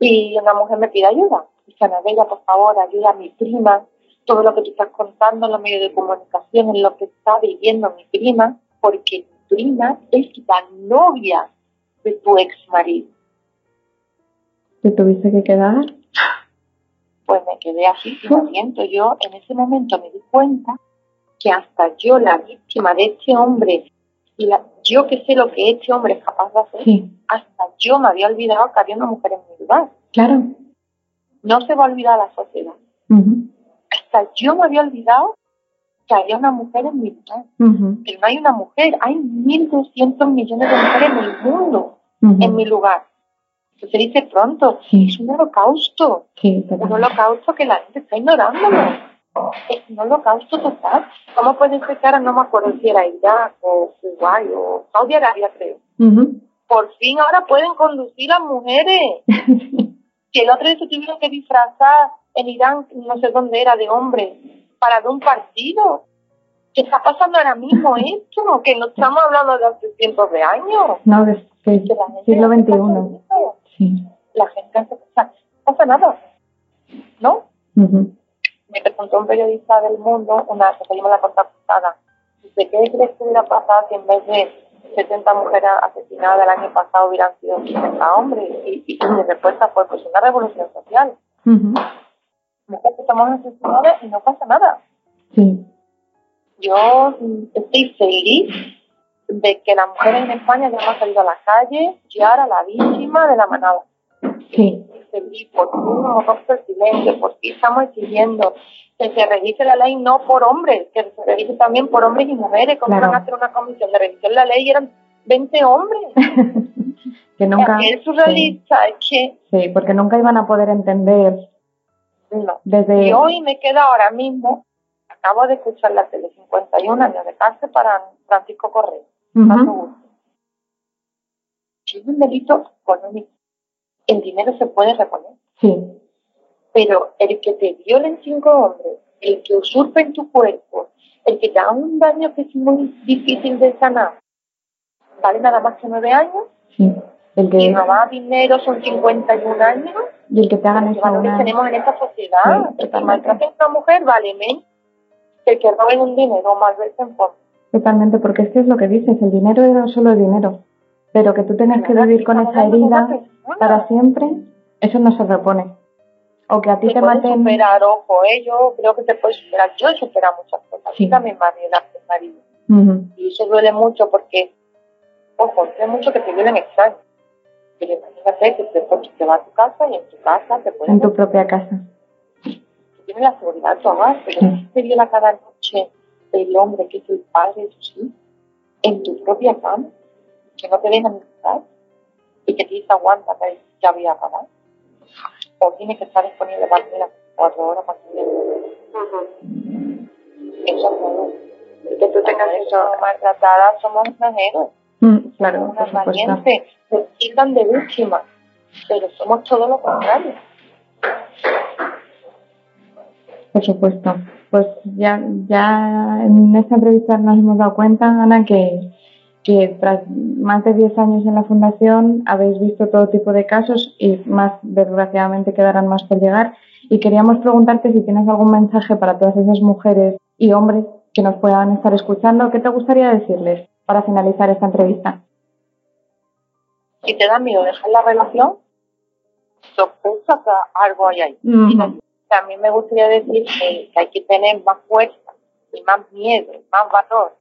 y una mujer me pide ayuda. Dice, Ana Bella, por favor, ayuda a mi prima. Todo lo que tú estás contando en los medios de comunicación es lo que está viviendo mi prima, porque mi prima es la novia de tu ex marido. ¿Te tuviste que quedar? Pues me quedé así, siento. Yo en ese momento me di cuenta que hasta yo, la víctima de este hombre, y la, yo que sé lo que este hombre es capaz de hacer, hasta yo me había olvidado que había una mujer en mi lugar. Claro. No se va a olvidar la sociedad. Hasta yo me había olvidado que había una mujer en mi lugar. Pero no hay una mujer, hay 1.200 millones de mujeres en el mundo en mi lugar. Se dice pronto, es un holocausto. un holocausto que la gente está ignorándolo. Es un holocausto total. ¿Cómo puede explicar? No me acuerdo si era Irak o Uruguay o Saudi Arabia, creo. Por fin ahora pueden conducir las mujeres. que el otro día se tuvieron que disfrazar en Irán, no sé dónde era, de hombre, para dar un partido. ¿Qué está pasando ahora mismo esto? Que no estamos hablando de hace cientos de años. No, del siglo XXI. La gente no pasa nada, ¿no? Me preguntó un periodista del mundo, una que se llama la contraportada, ¿de qué crees que hubiera pasado si en vez de 70 mujeres asesinadas el año pasado hubieran sido 60 hombres? Y, y, mi respuesta fue, pues una revolución social. Mujeres que estamos asesinadas y no pasa nada. Sí. Yo estoy feliz de que las mujeres en España ya hemos salido a la calle y ahora la víctima de la manada. Sí. Por un de silencio, porque estamos exigiendo que se registre la ley no por hombres, que se registre también por hombres y mujeres, como van a hacer una comisión de revisión de la ley y eran 20 hombres. que nunca. Es surrealista, es que. Sí, porque nunca iban a poder entender. No. Desde... Y hoy me queda ahora mismo, acabo de escuchar la tele 51 años de cárcel para Francisco Correa si es un delito económico, el dinero se puede reponer. Sí. Pero el que te violen cinco hombres, el que usurpen tu cuerpo, el que te haga un daño que es muy difícil de sanar, vale nada más que nueve años. Sí. El que... Y robar dinero son 51 años. Y el que te hagan eso. Una... tenemos en esta sociedad. el que maltrate a una mujer vale menos que el que roben un dinero más veces en forma. Totalmente, porque es que es lo que dices, el dinero era solo dinero, pero que tú tengas que vivir con esa herida para siempre, eso no se repone. O que a ti te, maten... superar, ojo, ¿eh? yo creo que te puedes superar, yo he superado muchas cosas, sí. también la marido. Y eso duele mucho porque, ojo, duele mucho que te violen extraño. Pero imagínate que te, te va a tu casa y en tu casa te pueden... En tu propia casa. Tienes la seguridad hogar, pero si te viola cada noche el hombre que es el padre de tus hijos en tu propia cama, que no te dejan estar y que te dice aguanta que ya voy a pagar. O tiene que estar disponible para ti las cuatro horas para ti. Eso no. Y que tú tengas eso maltratada, somos unas héroes. Mm, claro, unas valientes, se quitan de víctimas, pero somos todo lo contrario. Por supuesto pues ya, ya en esta entrevista nos hemos dado cuenta, Ana, que, que tras más de 10 años en la Fundación habéis visto todo tipo de casos y más, desgraciadamente, quedarán más por llegar. Y queríamos preguntarte si tienes algún mensaje para todas esas mujeres y hombres que nos puedan estar escuchando. ¿Qué te gustaría decirles para finalizar esta entrevista? Si te da miedo dejar la relación, sospecha que algo hay ahí también me gustaría decir que, hay que tener más fuerza y más miedo, más valor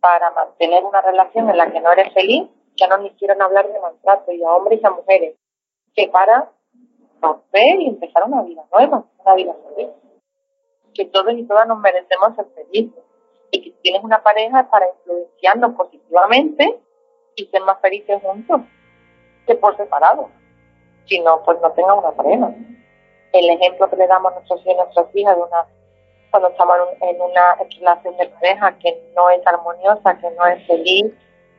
para mantener una relación en la que no eres feliz, ya no ni quieren hablar de maltrato y a hombres y a mujeres, que para romper y empezar una vida nueva, una vida feliz. Que todos y todas nos merecemos ser felices y que tienes una pareja para influenciarnos positivamente y ser más felices juntos que por separado. Si no, pues no tenga una pareja el ejemplo que le damos a nuestros hijos y nuestras hijas una cuando estamos en una relación de pareja que no es armoniosa, que no es feliz,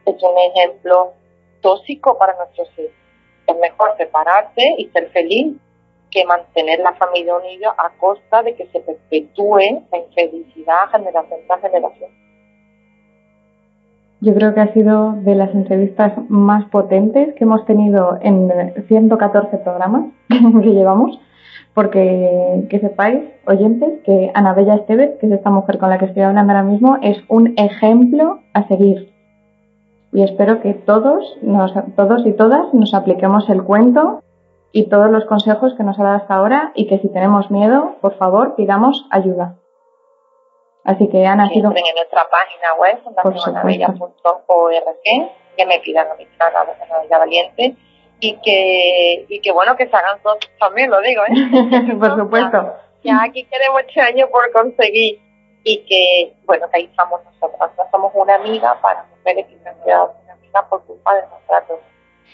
es un ejemplo tóxico para nuestros hijos. Es mejor separarse y ser feliz que mantener la familia unida a costa de que se perpetúe la infelicidad generación tras generación. Yo creo que ha sido de las entrevistas más potentes que hemos tenido en 114 programas que llevamos porque que sepáis, oyentes, que Ana Bella Estevez, que es esta mujer con la que estoy hablando ahora mismo, es un ejemplo a seguir. Y espero que todos, nos, todos y todas nos apliquemos el cuento y todos los consejos que nos ha dado hasta ahora y que si tenemos miedo, por favor, pidamos ayuda. Así que Ana, ha sido... en nuestra página web, fundacionanabella.org, que me pidan a mi Ana Valiente y que, y que bueno, que se hagan todos también, lo digo, ¿eh? por supuesto. Ya, aquí queremos este año por conseguir y que, bueno, que ahí estamos nosotros. somos una amiga para mujeres que se han quedado sin amiga por culpa del maltrato.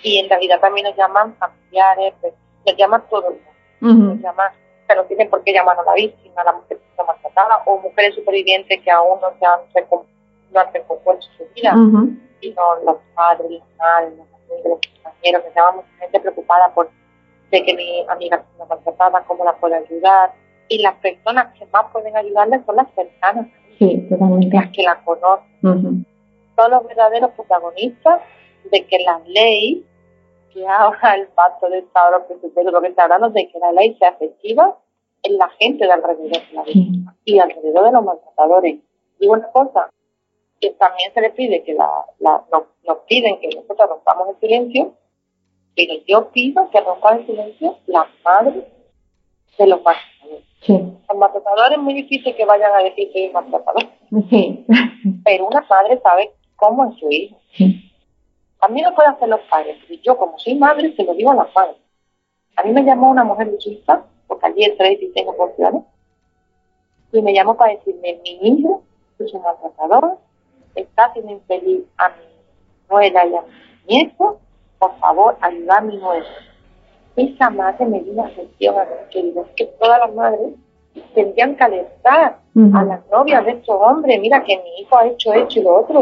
Y en realidad también nos llaman familiares, pues, nos llaman todo el mundo. Nos llaman, pero no tienen por qué llamar a la víctima, a la mujer que está maltratada, o mujeres supervivientes que aún no se han, no han recompuesto su vida, sino los padres, madres, amigos, los compañeros, que llaman mucha gente preocupada por de que mi amiga está maltratada, cómo la puedo ayudar. Y las personas que más pueden ayudarle son las cercanas, sí, totalmente. las que la conocen. Son los verdaderos protagonistas de que la ley, que ahora el pacto de Estado, los lo que está hablando, de que la ley sea efectiva en la gente de alrededor de la víctima y alrededor de los maltratadores. Y una cosa, que también se le pide que la, la nos, piden que nosotros rompamos el silencio, pero yo pido que rompan el silencio las madres de los maltratadores. Los maltratadores es muy difícil que vayan a decir que es maltratador. Sí. Pero una madre sabe cómo es su hijo. También lo pueden hacer los padres. Y yo, como soy madre, se lo digo a las madres. A mí me llamó una mujer Suiza, porque allí es tres y tengo porciones, y me llamó para decirme, mi hijo es un maltratador, está haciendo infeliz a mi nuera y a mi nieto, por favor, ayuda a mi nuera. Esa madre me dio una gestión a mí, querido, es que todas las madres tendrían que alertar a las novias de estos hombres, mira que mi hijo ha hecho esto y lo otro.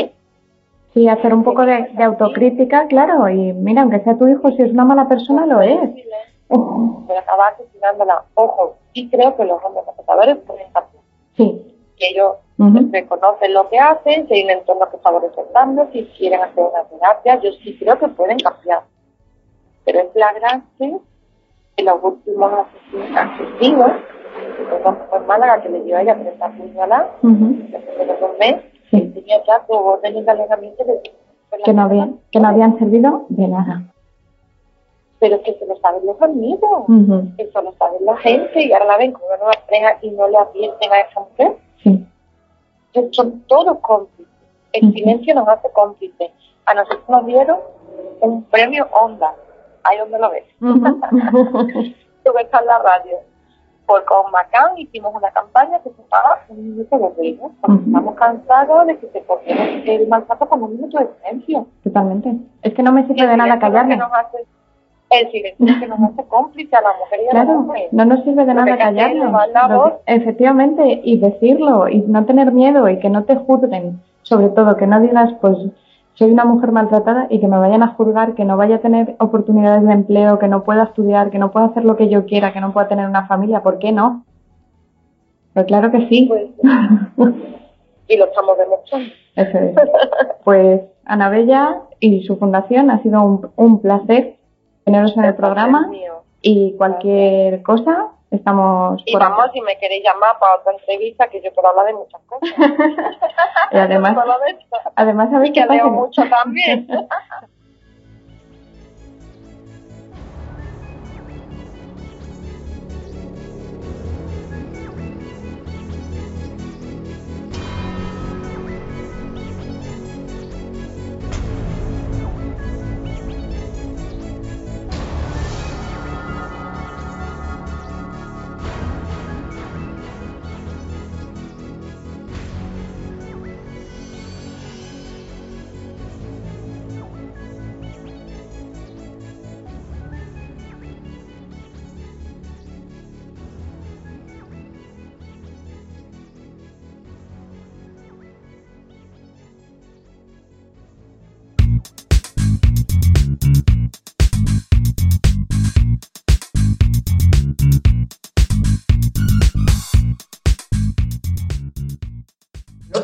Sí, hacer un poco de, autocrítica, claro, y mira, aunque sea tu hijo, si es una mala persona, lo es. Pero acabar asesinándola, ojo, y creo que los hombres respetadores pueden cambiar. Sí. Que ellos reconocen lo que hacen, que hay un entorno que favorece el cambio, si quieren hacer una terapia, yo sí creo que pueden cambiar. Pero es flagrante que los últimos asesinos, fue en Málaga que le dio a ella 30 puñaladas, uh -huh. de dos meses, tenía ya dos órdenes de alejamiento de que no habían que no habían servido de nada. Pero que se lo saben los amigos eso lo sabe la gente y ahora la ven como una nueva pareja y no le advierten a esa mujer sí. son todos cómplices el silencio nos hace cómplices a nosotros nos dieron un premio Onda ahí donde lo ves tú ves en la radio por con Macán hicimos una campaña que se llamaba Un Minuto de Reino, porque estamos cansados de que se cogiera el maltrato como un minuto de silencio. Totalmente. Es que no me sirve de nada callarme. El silencio que nos hace cómplice a la mujer y a claro, la mujer. No nos sirve de nada callarlo. efectivamente, y decirlo, y no tener miedo, y que no te juzguen. Sobre todo, que no digas, pues soy una mujer maltratada y que me vayan a juzgar, que no vaya a tener oportunidades de empleo, que no pueda estudiar, que no pueda hacer lo que yo quiera, que no pueda tener una familia, ¿por qué no? Pues claro que sí. Pues, y lo estamos demostrando. Eso es. Pues Ana Bella y su fundación ha sido un, un placer teneros en el, programa y cualquier cosa Estamos y vamos, si me queréis llamar para otra entrevista, que yo puedo hablar de muchas cosas. y además, además sabéis que leo mucho también.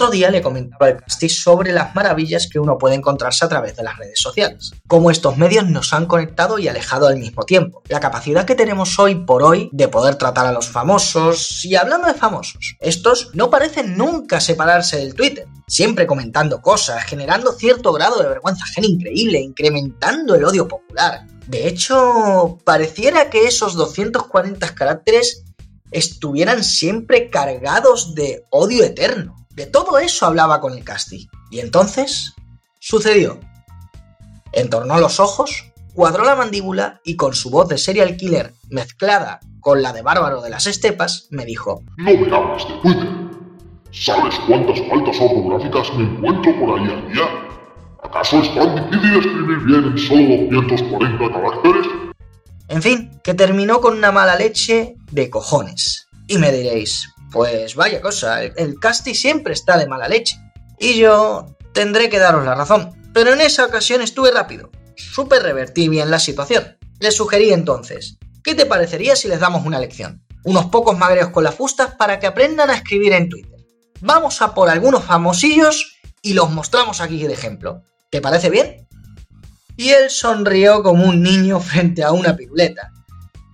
otro día le comentaba al Casti sobre las maravillas que uno puede encontrarse a través de las redes sociales. Cómo estos medios nos han conectado y alejado al mismo tiempo. La capacidad que tenemos hoy por hoy de poder tratar a los famosos. Y hablando de famosos, estos no parecen nunca separarse del Twitter. Siempre comentando cosas, generando cierto grado de vergüenza ajena increíble, incrementando el odio popular. De hecho, pareciera que esos 240 caracteres estuvieran siempre cargados de odio eterno. De todo eso hablaba con el Casti. Y entonces sucedió. Entornó los ojos, cuadró la mandíbula y con su voz de serial killer mezclada con la de bárbaro de las estepas, me dijo: No me hables de Twitter. ¿Sabes cuántas faltas ortográficas me encuentro por ahí al día? ¿Acaso es tan difícil escribir bien en solo 240 caracteres? En fin, que terminó con una mala leche de cojones. Y me diréis, pues vaya cosa, el Casti siempre está de mala leche. Y yo tendré que daros la razón. Pero en esa ocasión estuve rápido. Supe revertir bien la situación. Le sugerí entonces, ¿qué te parecería si les damos una lección? Unos pocos magreos con las fustas para que aprendan a escribir en Twitter. Vamos a por algunos famosillos y los mostramos aquí de ejemplo. ¿Te parece bien? Y él sonrió como un niño frente a una piruleta.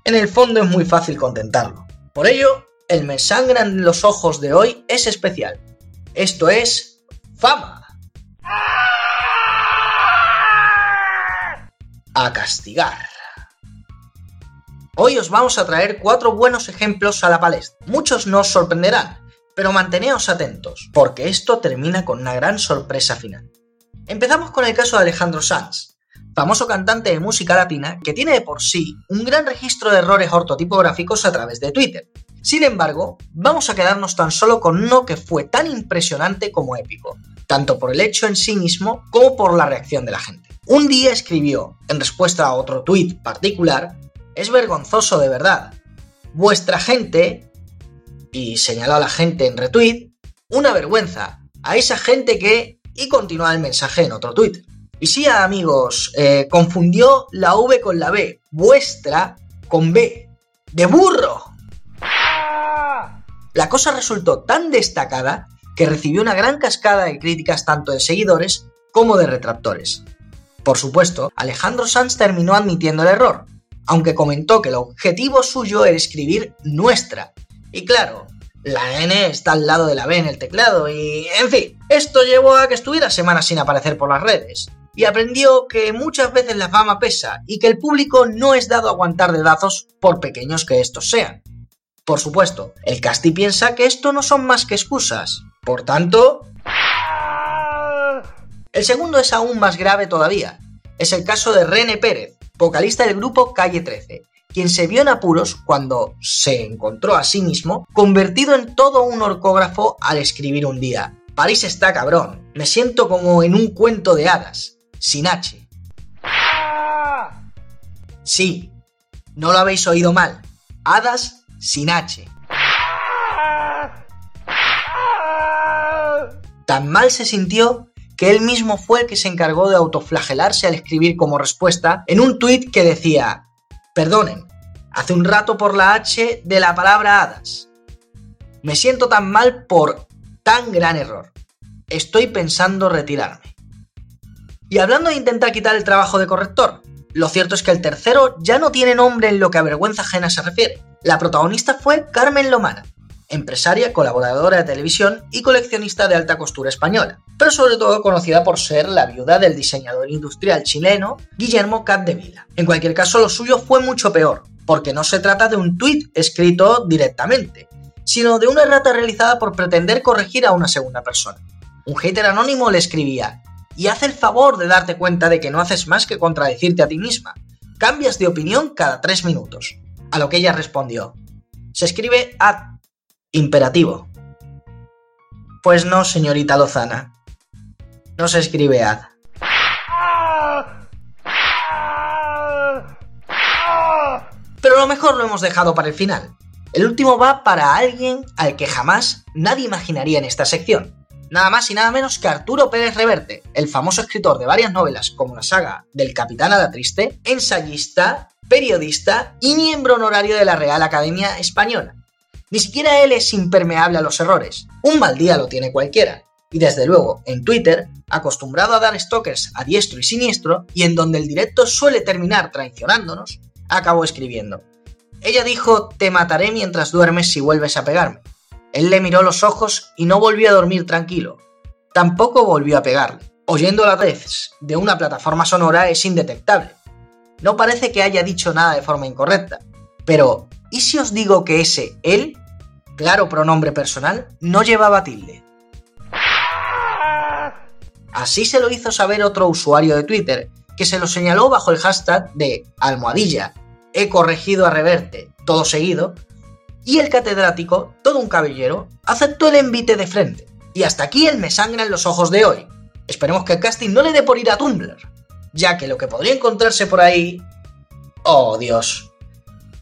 En el fondo es muy fácil contentarlo. Por ello, el me sangran los ojos de hoy es especial. Esto es fama. A castigar. Hoy os vamos a traer cuatro buenos ejemplos a la palestra. Muchos no os sorprenderán, pero manteneos atentos, porque esto termina con una gran sorpresa final. Empezamos con el caso de Alejandro Sanz, famoso cantante de música latina que tiene de por sí un gran registro de errores ortotipográficos a través de Twitter. Sin embargo, vamos a quedarnos tan solo con uno que fue tan impresionante como épico, tanto por el hecho en sí mismo como por la reacción de la gente. Un día escribió, en respuesta a otro tuit particular, es vergonzoso de verdad. Vuestra gente, y señaló a la gente en retweet, una vergüenza, a esa gente que, y continúa el mensaje en otro tuit. Y sí, amigos, eh, confundió la V con la B, vuestra con B, de burro. La cosa resultó tan destacada que recibió una gran cascada de críticas tanto de seguidores como de retractores. Por supuesto, Alejandro Sanz terminó admitiendo el error, aunque comentó que el objetivo suyo era escribir nuestra. Y claro, la N está al lado de la B en el teclado y, en fin, esto llevó a que estuviera semanas sin aparecer por las redes. Y aprendió que muchas veces la fama pesa y que el público no es dado a aguantar dedazos por pequeños que estos sean. Por supuesto, el Casti piensa que esto no son más que excusas. Por tanto... El segundo es aún más grave todavía. Es el caso de René Pérez, vocalista del grupo Calle 13, quien se vio en apuros cuando se encontró a sí mismo convertido en todo un orcógrafo al escribir un día. París está cabrón, me siento como en un cuento de hadas, sin H. Sí, no lo habéis oído mal, hadas sin H. Tan mal se sintió que él mismo fue el que se encargó de autoflagelarse al escribir como respuesta en un tuit que decía, perdonen, hace un rato por la H de la palabra hadas. Me siento tan mal por tan gran error. Estoy pensando retirarme. Y hablando de intentar quitar el trabajo de corrector, lo cierto es que el tercero ya no tiene nombre en lo que a vergüenza ajena se refiere. La protagonista fue Carmen Lomana, empresaria, colaboradora de televisión y coleccionista de alta costura española, pero sobre todo conocida por ser la viuda del diseñador industrial chileno Guillermo Capdevila. En cualquier caso, lo suyo fue mucho peor, porque no se trata de un tuit escrito directamente, sino de una errata realizada por pretender corregir a una segunda persona. Un hater anónimo le escribía, y haz el favor de darte cuenta de que no haces más que contradecirte a ti misma. Cambias de opinión cada tres minutos. A lo que ella respondió, se escribe ad imperativo. Pues no, señorita Lozana. No se escribe ad. Pero lo mejor lo hemos dejado para el final. El último va para alguien al que jamás nadie imaginaría en esta sección. Nada más y nada menos que Arturo Pérez Reverte, el famoso escritor de varias novelas como la saga del Capitán Ada Triste, ensayista, periodista y miembro honorario de la Real Academia Española. Ni siquiera él es impermeable a los errores. Un mal día lo tiene cualquiera. Y desde luego, en Twitter, acostumbrado a dar stalkers a diestro y siniestro, y en donde el directo suele terminar traicionándonos, acabó escribiendo. Ella dijo, te mataré mientras duermes si vuelves a pegarme. Él le miró los ojos y no volvió a dormir tranquilo. Tampoco volvió a pegarle. Oyendo la vez de una plataforma sonora es indetectable. No parece que haya dicho nada de forma incorrecta. Pero, ¿y si os digo que ese él, claro pronombre personal, no llevaba tilde? Así se lo hizo saber otro usuario de Twitter, que se lo señaló bajo el hashtag de almohadilla. He corregido a reverte, todo seguido. Y el catedrático, todo un caballero, aceptó el envite de frente. Y hasta aquí el me sangra en los ojos de hoy. Esperemos que el casting no le dé por ir a Tumblr, ya que lo que podría encontrarse por ahí... ¡Oh, Dios!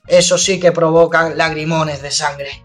Eso sí que provoca lagrimones de sangre.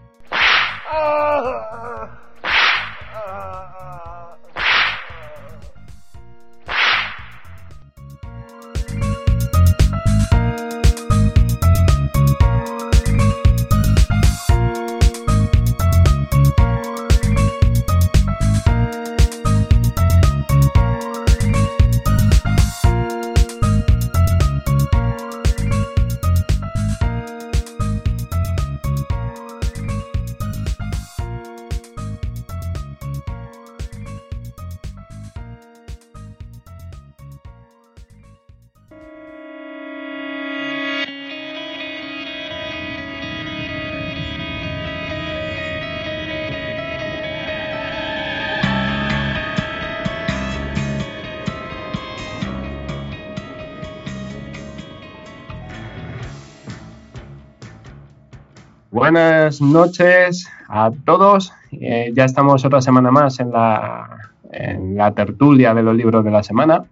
Buenas noches a todos. Eh, ya estamos otra semana más en la, en la tertulia de los libros de la semana.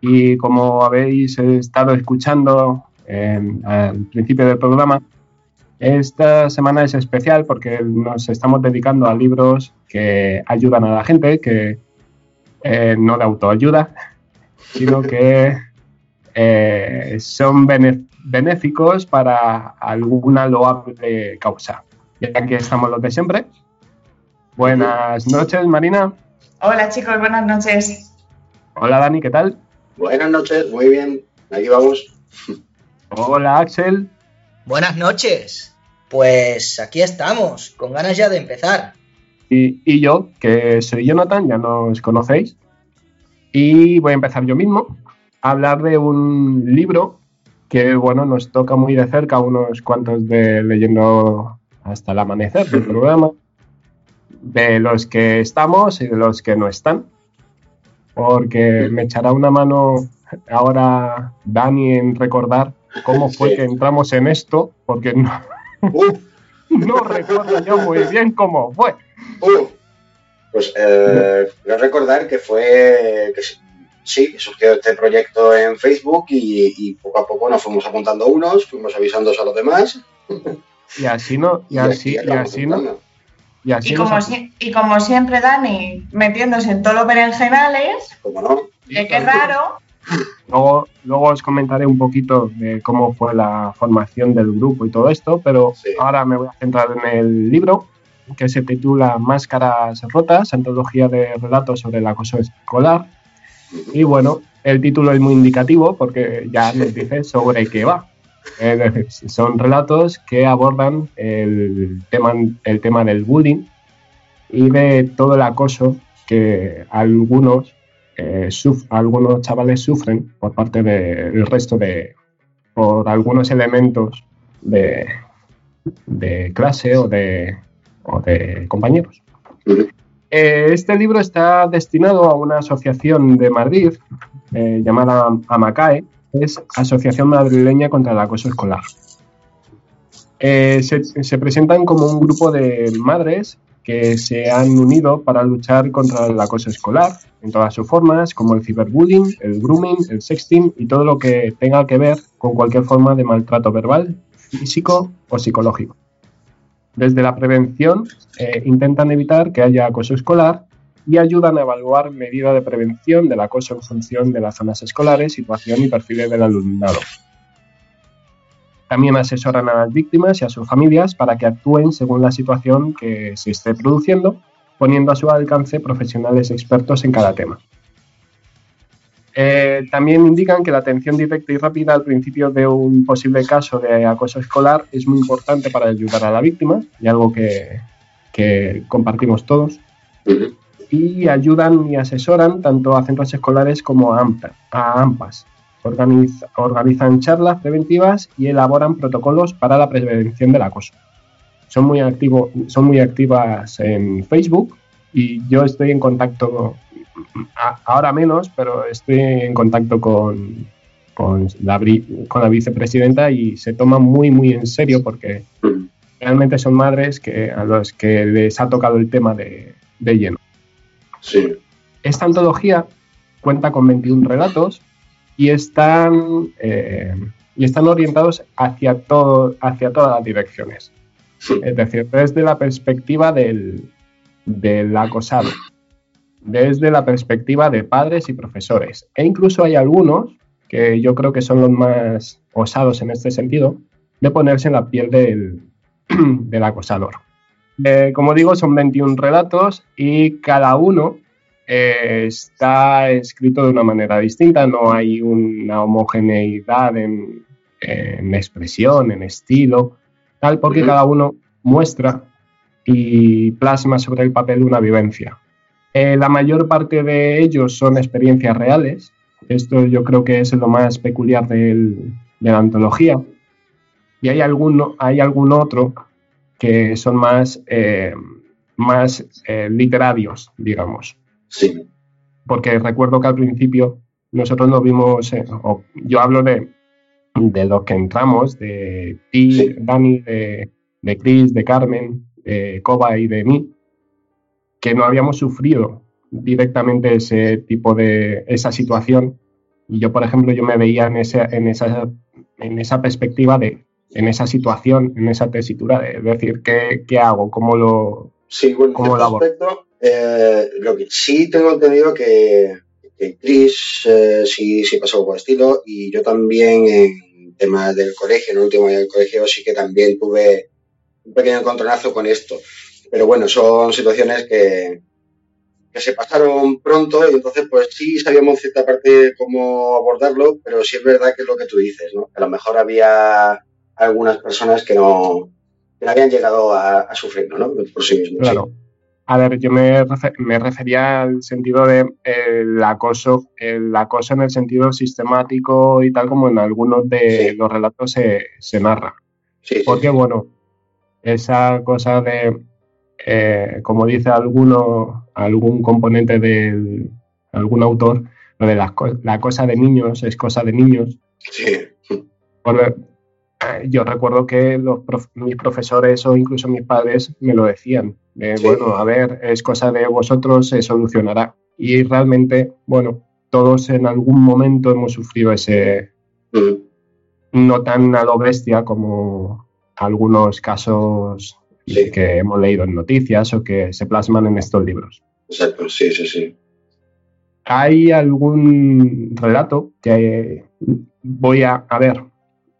Y como habéis estado escuchando en- al principio del programa, esta semana es especial porque nos estamos dedicando a libros que ayudan a la gente, que eh, no de autoayuda, sino que eh, son bene- benéficos para alguna loable causa. Y aquí estamos los de siempre. Buenas noches, Marina. Hola chicos, buenas noches. Hola, Dani, ¿qué tal? Buenas noches, muy bien. Aquí vamos. Hola, Axel. Buenas noches. Pues aquí estamos, con ganas ya de empezar. Y, y yo, que soy Jonathan, ya nos conocéis. Y voy a empezar yo mismo a hablar de un libro que, bueno, nos toca muy de cerca, unos cuantos de leyendo hasta el amanecer del programa, de los que estamos y de los que no están. Porque me echará una mano ahora Dani en recordar cómo fue Sí. que entramos en esto, porque no, Uh, no recuerdo yo muy bien cómo fue. uh. Pues eh, quiero recordar que fue. Que sí- surgió este proyecto en Facebook y, y poco a poco nos fuimos apuntando unos, fuimos avisándose a los demás. Y así no, y así, y así no, y así como, si- y como siempre, Dani, metiéndose en todos los berenjenales, ¿Cómo no? que qué raro. Luego, luego os comentaré un poquito de cómo fue la formación del grupo y todo esto, pero Sí. ahora me voy a centrar en el libro que se titula Máscaras Rotas, antología de relatos sobre el acoso escolar. Y bueno, el título es muy indicativo porque ya nos dice sobre qué va. Es decir, son relatos que abordan el tema, el tema del bullying y de todo el acoso que algunos, eh, suf- algunos chavales sufren por parte del resto de, por algunos elementos de, de clase o de, o de compañeros. Eh, este libro está destinado a una asociación de Madrid eh, llamada AMACAE, que es Asociación Madrileña contra el Acoso Escolar. Eh, se, se presentan como un grupo de madres que se han unido para luchar contra el acoso escolar en todas sus formas, como el ciberbullying, el grooming, el sexting y todo lo que tenga que ver con cualquier forma de maltrato verbal, físico o psicológico. Desde la prevención eh, intentan evitar que haya acoso escolar y ayudan a evaluar medidas de prevención del acoso en función de las zonas escolares, situación y perfiles del alumnado. También asesoran a las víctimas y a sus familias para que actúen según la situación que se esté produciendo, poniendo a su alcance profesionales expertos en cada tema. Eh, también indican que la atención directa y rápida al principio de un posible caso de acoso escolar es muy importante para ayudar a la víctima y algo que, que compartimos todos. Y ayudan y asesoran tanto a centros escolares como a, AMPA, a AMPAs. Organiz- organizan charlas preventivas y elaboran protocolos para la prevención del acoso. Son muy, activo, son muy activas en Facebook y yo estoy en contacto, ahora menos, pero estoy en contacto con, con, la, con la vicepresidenta y se toma muy, muy en serio porque Ujú. realmente son madres que, a los que les ha tocado el tema de, de lleno. Sí. esta antología cuenta con 21 relatos y están, eh, y están orientados hacia, todo, hacia todas las direcciones. Es decir, desde la perspectiva del, del acosado, desde la perspectiva de padres y profesores. E incluso hay algunos, que yo creo que son los más osados en este sentido, de ponerse en la piel del, del acosador. Eh, como digo, son 21 relatos y cada uno eh, está escrito de una manera distinta, no hay una homogeneidad en, expresión, en estilo, tal, porque cada uno muestra y plasma sobre el papel una vivencia. Eh, la mayor parte de ellos son experiencias reales, esto yo creo que es lo más peculiar de la antología, y hay, alguno, hay algún otro que son más, eh, más eh, literarios, digamos. Sí. Porque recuerdo que al principio nosotros no vimos, eh, yo hablo de, de los que entramos, de ti, Dani, de, de Chris, de Carmen, de Coba y de mí, que no habíamos sufrido directamente ese tipo de, esa situación. Y yo, por ejemplo, yo me veía en esa, en esa, en esa perspectiva de en esa situación, en esa tesitura, de decir, ¿qué, qué hago? ¿Cómo lo, sí, bueno, cómo lo aspecto, eh, lo que sí tengo entendido que, que Chris eh, sí, sí pasó por estilo y yo también en temas del colegio, en el último año del colegio sí que también tuve un pequeño encontronazo con esto. Pero bueno, son situaciones que, que se pasaron pronto y entonces pues sí sabíamos cierta parte cómo abordarlo, pero sí es verdad que es lo que tú dices, ¿no? Que a lo mejor había algunas personas que no, habían llegado a, sufrirlo, ¿no? Por sí mismos. Claro. A ver, yo me, me refería al sentido de el acoso, el acoso en el sentido sistemático y tal como en algunos de los relatos se, se narra. Sí, Porque, bueno, esa cosa de, eh, como dice alguno, algún componente de algún autor, lo de la, la, cosa de niños es cosa de niños. Sí. Eh, yo recuerdo que los mis profesores o incluso mis padres me lo decían. Bueno, a ver, es cosa de vosotros, se solucionará. Y realmente, bueno, todos en algún momento hemos sufrido ese, mm. no tan a lo bestia como algunos casos que hemos leído en noticias o que se plasman en estos libros. Exacto, sí, sí, sí. Hay algún relato que voy a, a ver,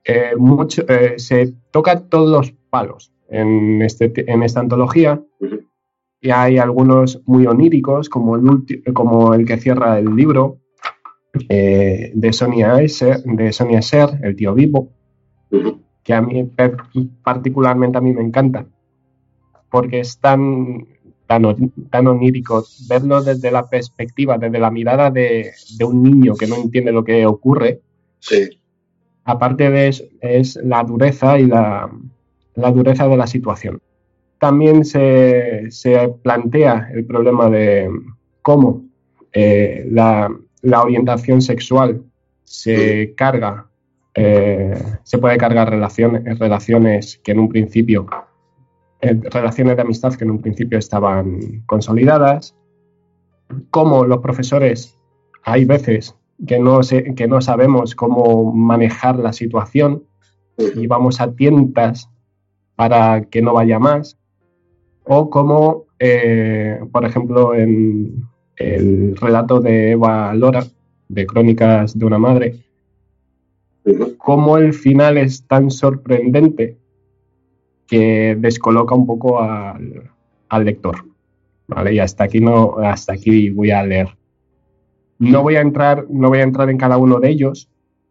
eh, mucho, eh, se toca todos los palos en, este, en esta antología. Y hay algunos muy oníricos, como el, como el que cierra el libro eh, de, Sonia Ser, de Sonia Ser, El tío vivo, que a mí particularmente a mí me encanta, porque es tan, tan, onírico verlo desde la perspectiva, desde la mirada de, de un niño que no entiende lo que ocurre. Sí aparte de eso, es la dureza y la, dureza de la situación. También se, plantea el problema de cómo eh, la, orientación sexual se carga, eh, se puede cargar relaciones, relaciones que en un principio, eh, relaciones de amistad que en un principio estaban consolidadas, cómo los profesores hay veces que no, que no sabemos cómo manejar la situación y vamos a tientas para que no vaya más. O como, eh, por ejemplo, en el relato de Eva Lora, de Crónicas de una Madre, cómo el final es tan sorprendente que descoloca un poco al, lector. ¿vale? Y hasta aquí, no, hasta aquí voy a leer. No voy a entrar, no voy a entrar en cada uno de ellos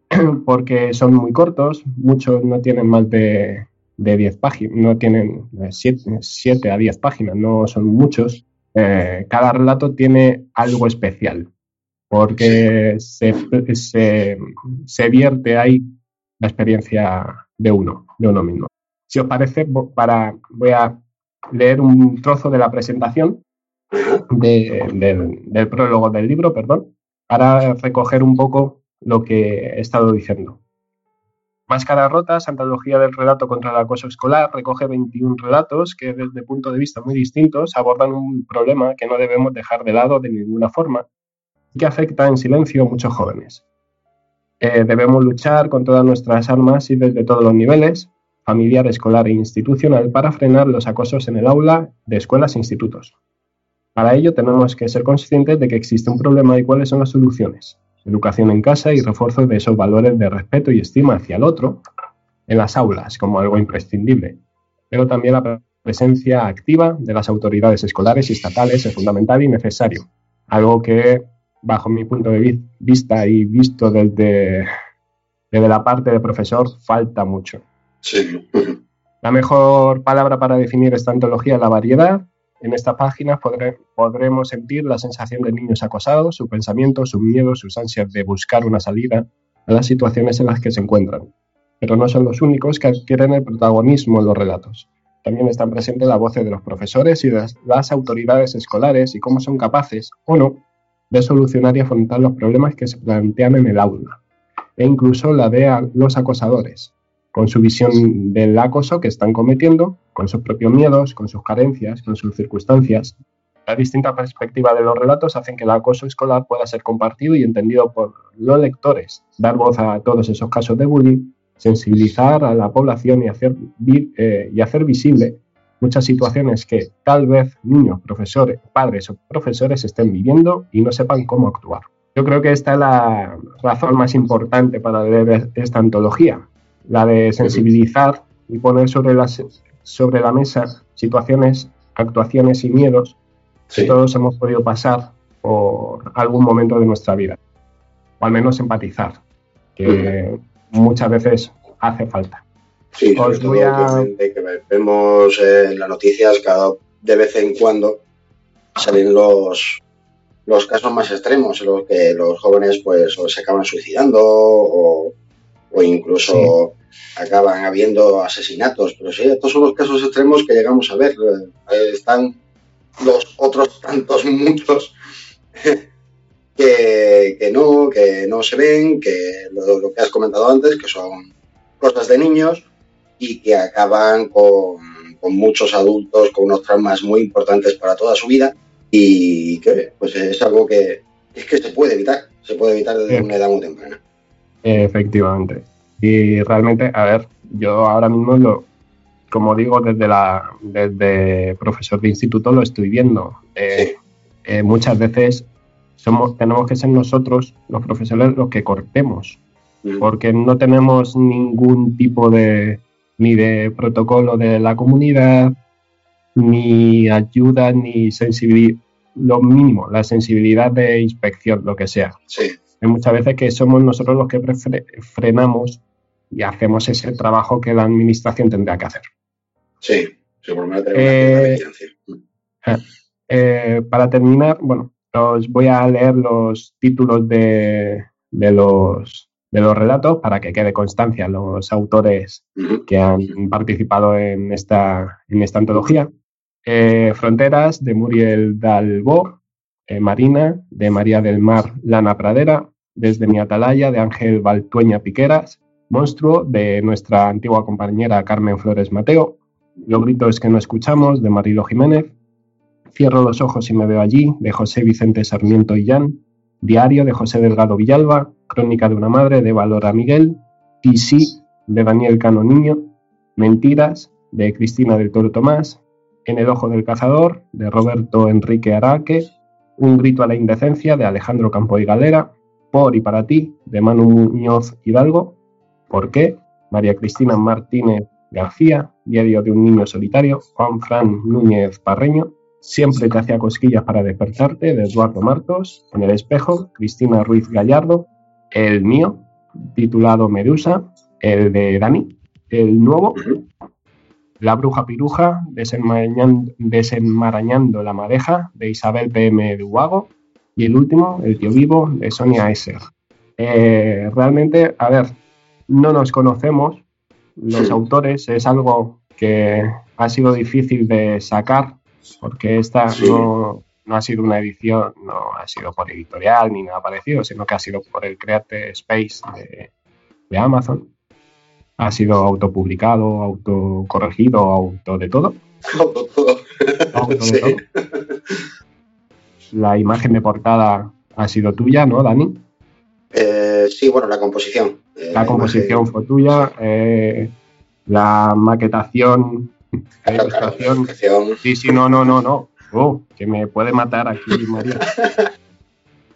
porque son muy cortos, muchos no tienen más de, de 10 páginas, no tienen 7 a 10 páginas, no son muchos. Eh, cada relato tiene algo especial porque se, se, vierte ahí la experiencia de uno, de uno mismo. Si os parece, para, voy a leer un trozo de la presentación del prólogo del libro, perdón, para recoger un poco lo que he estado diciendo. Máscaras rotas, antología del relato contra el acoso escolar, recoge 21 relatos que desde puntos de vista muy distintos abordan un problema que no debemos dejar de lado de ninguna forma y que afecta en silencio a muchos jóvenes. Eh, debemos luchar con todas nuestras armas y desde todos los niveles, familiar, escolar e institucional, para frenar los acosos en el aula de escuelas e institutos. Para ello tenemos que ser conscientes de que existe un problema y cuáles son las soluciones educación en casa y refuerzo de esos valores de respeto y estima hacia el otro en las aulas como algo imprescindible, pero también la presencia activa de las autoridades escolares y estatales es fundamental y necesario, algo que bajo mi punto de vista y visto desde, desde la parte del profesor falta mucho. La mejor palabra para definir esta antología es la variedad en esta página podremos sentir la sensación de niños acosados, su pensamiento, sus miedos, sus ansias de buscar una salida a las situaciones en las que se encuentran. Pero no son los únicos que adquieren el protagonismo en los relatos. También están presentes las voces de los profesores y de las, autoridades escolares y cómo son capaces, o no, de solucionar y afrontar los problemas que se plantean en el aula. E incluso la de los acosadores, con su visión del acoso que están cometiendo, con sus propios miedos, con sus carencias, con sus circunstancias. La distinta perspectiva de los relatos hacen que el acoso escolar pueda ser compartido y entendido por los lectores, dar voz a todos esos casos de bullying, sensibilizar a la población y hacer, eh, y hacer visible muchas situaciones que tal vez niños, profesores, padres o profesores estén viviendo y no sepan cómo actuar. Yo creo que esta es la razón más importante para leer esta antología, la de sensibilizar y poner sobre, las, sobre la mesa situaciones, actuaciones y miedos que todos hemos podido pasar por algún momento de nuestra vida, o al menos empatizar, que muchas veces hace falta. Sí, Os voy a... que vemos en las noticias cada de vez en cuando salen los los casos más extremos en los que los jóvenes pues se acaban suicidando o o incluso acaban habiendo asesinatos. Pero sí, estos son los casos extremos que llegamos a ver. Eh, están los otros tantos muchos que, no, que no se ven, que lo, que has comentado antes, que son cosas de niños y que acaban con, muchos adultos con unos traumas muy importantes para toda su vida y que pues es algo que es que se puede evitar, se puede evitar desde una edad muy temprana. Efectivamente. Y realmente, a ver, yo ahora mismo lo, como digo, desde la desde profesor de instituto lo estoy viendo. Eh, eh, muchas veces somos, tenemos que ser nosotros, los profesores, los que cortemos, mm. porque no tenemos ningún tipo de ni de protocolo de la comunidad, ni ayuda, ni sensibilidad, lo mínimo, la sensibilidad de inspección, lo que sea. Sí hay muchas veces que somos nosotros los que frenamos y hacemos ese trabajo que la administración tendría que hacer. Sí, sí por lo eh, eh, eh, Para terminar, bueno, os voy a leer los títulos de, los, de los relatos para que quede constancia los autores que han participado en esta, en esta antología. Fronteras de Muriel Dalbo, eh, Marina, de María del Mar Lana Pradera, desde mi atalaya de Ángel Baltueña Piqueras, Monstruo de nuestra antigua compañera Carmen Flores Mateo, Los gritos que no escuchamos de Marilo Jiménez, Cierro los ojos y me veo allí de José Vicente Sarmiento Illán, Diario de José Delgado Villalba, Crónica de una madre de Valora Miguel, Y de Daniel Cano Niño, Mentiras de Cristina del Toro Tomás, En el ojo del cazador de Roberto Enrique Araque, un grito a la indecencia de Alejandro Campo y Galera, Por y para ti de Manu Muñoz Hidalgo, ¿Por qué? María Cristina Martínez García, Diario de un niño solitario, Juan Fran Núñez Parreño, Siempre te hacía cosquillas para despertarte, de Eduardo Martos, En el espejo, Cristina Ruiz Gallardo, El mío, titulado Medusa, el de Dani, El nuevo, la bruja piruja, desenmarañando, la madeja, de Isabel PM de Huago. Y el último, El tío vivo, de Sonia Esser. Eh, realmente, a ver, no nos conocemos, los autores, es algo que ha sido difícil de sacar, porque esta no, ha sido una edición, no ha sido por editorial ni nada parecido, sino que ha sido por el Create Space de, de Amazon. Ha sido autopublicado, autocorregido, auto de todo. Auto todo. Auto de Sí. todo. La imagen de portada ha sido tuya, ¿no, Dani? Eh, sí, bueno, la composición. Eh, La composición imagen- fue tuya, eh, la maquetación, la Claro, claro, la ilustración. ilustración. Sí, sí, no, no, no, no. Oh, que me puede matar aquí, María.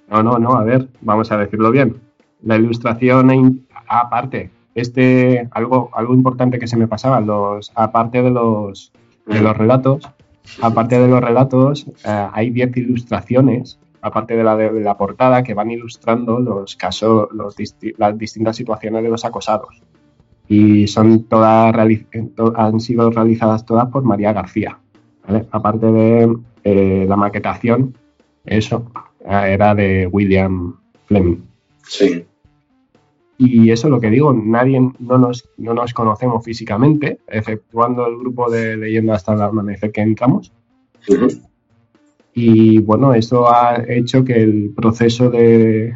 No, no, no, a ver, vamos a decirlo bien. La ilustración, aparte, este, algo, algo importante que se me pasaba, los, aparte de los, de los relatos, aparte de los relatos, eh, hay 10 ilustraciones, aparte de la de la portada, que van ilustrando los casos, los las distintas situaciones de los acosados. Y son todas han sido realizadas todas por María García. Aparte de eh, la maquetación, eso eh, era de William Fleming. Sí. Y eso es lo que digo, nadie no nos, no nos conocemos físicamente, exceptuando el grupo de leyenda hasta el amanecer que entramos. Y bueno, eso ha hecho que el proceso de,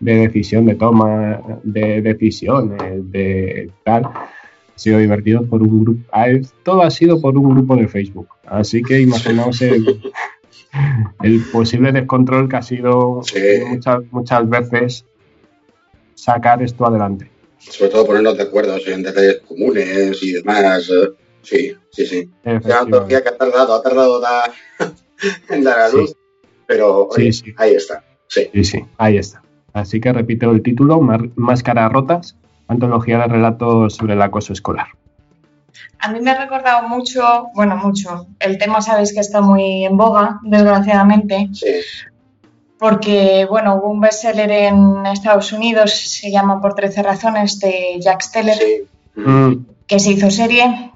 de decisión, de toma de decisiones, de tal, ha sido divertido por un grupo. Todo ha sido por un grupo de Facebook. Así que imaginaos el, el posible descontrol que ha sido Sí. muchas, muchas veces sacar esto adelante. Sobre todo ponernos de acuerdo en detalles comunes y demás. eh, Sí, sí, sí. Es una que ha tardado, ha tardado en dar a Sí. luz, pero Sí, oye, sí. ahí está. Sí. Sí, sí, ahí está. Así que repito el título, Máscaras Rotas, antología de relatos sobre el acoso escolar. A mí me ha recordado mucho, bueno, mucho. El tema sabéis que está muy en boga, desgraciadamente, Sí. Porque, bueno, hubo un bestseller en Estados Unidos, se llama Por 13 razones, de Jack Steller, sí. Mm, que se hizo serie.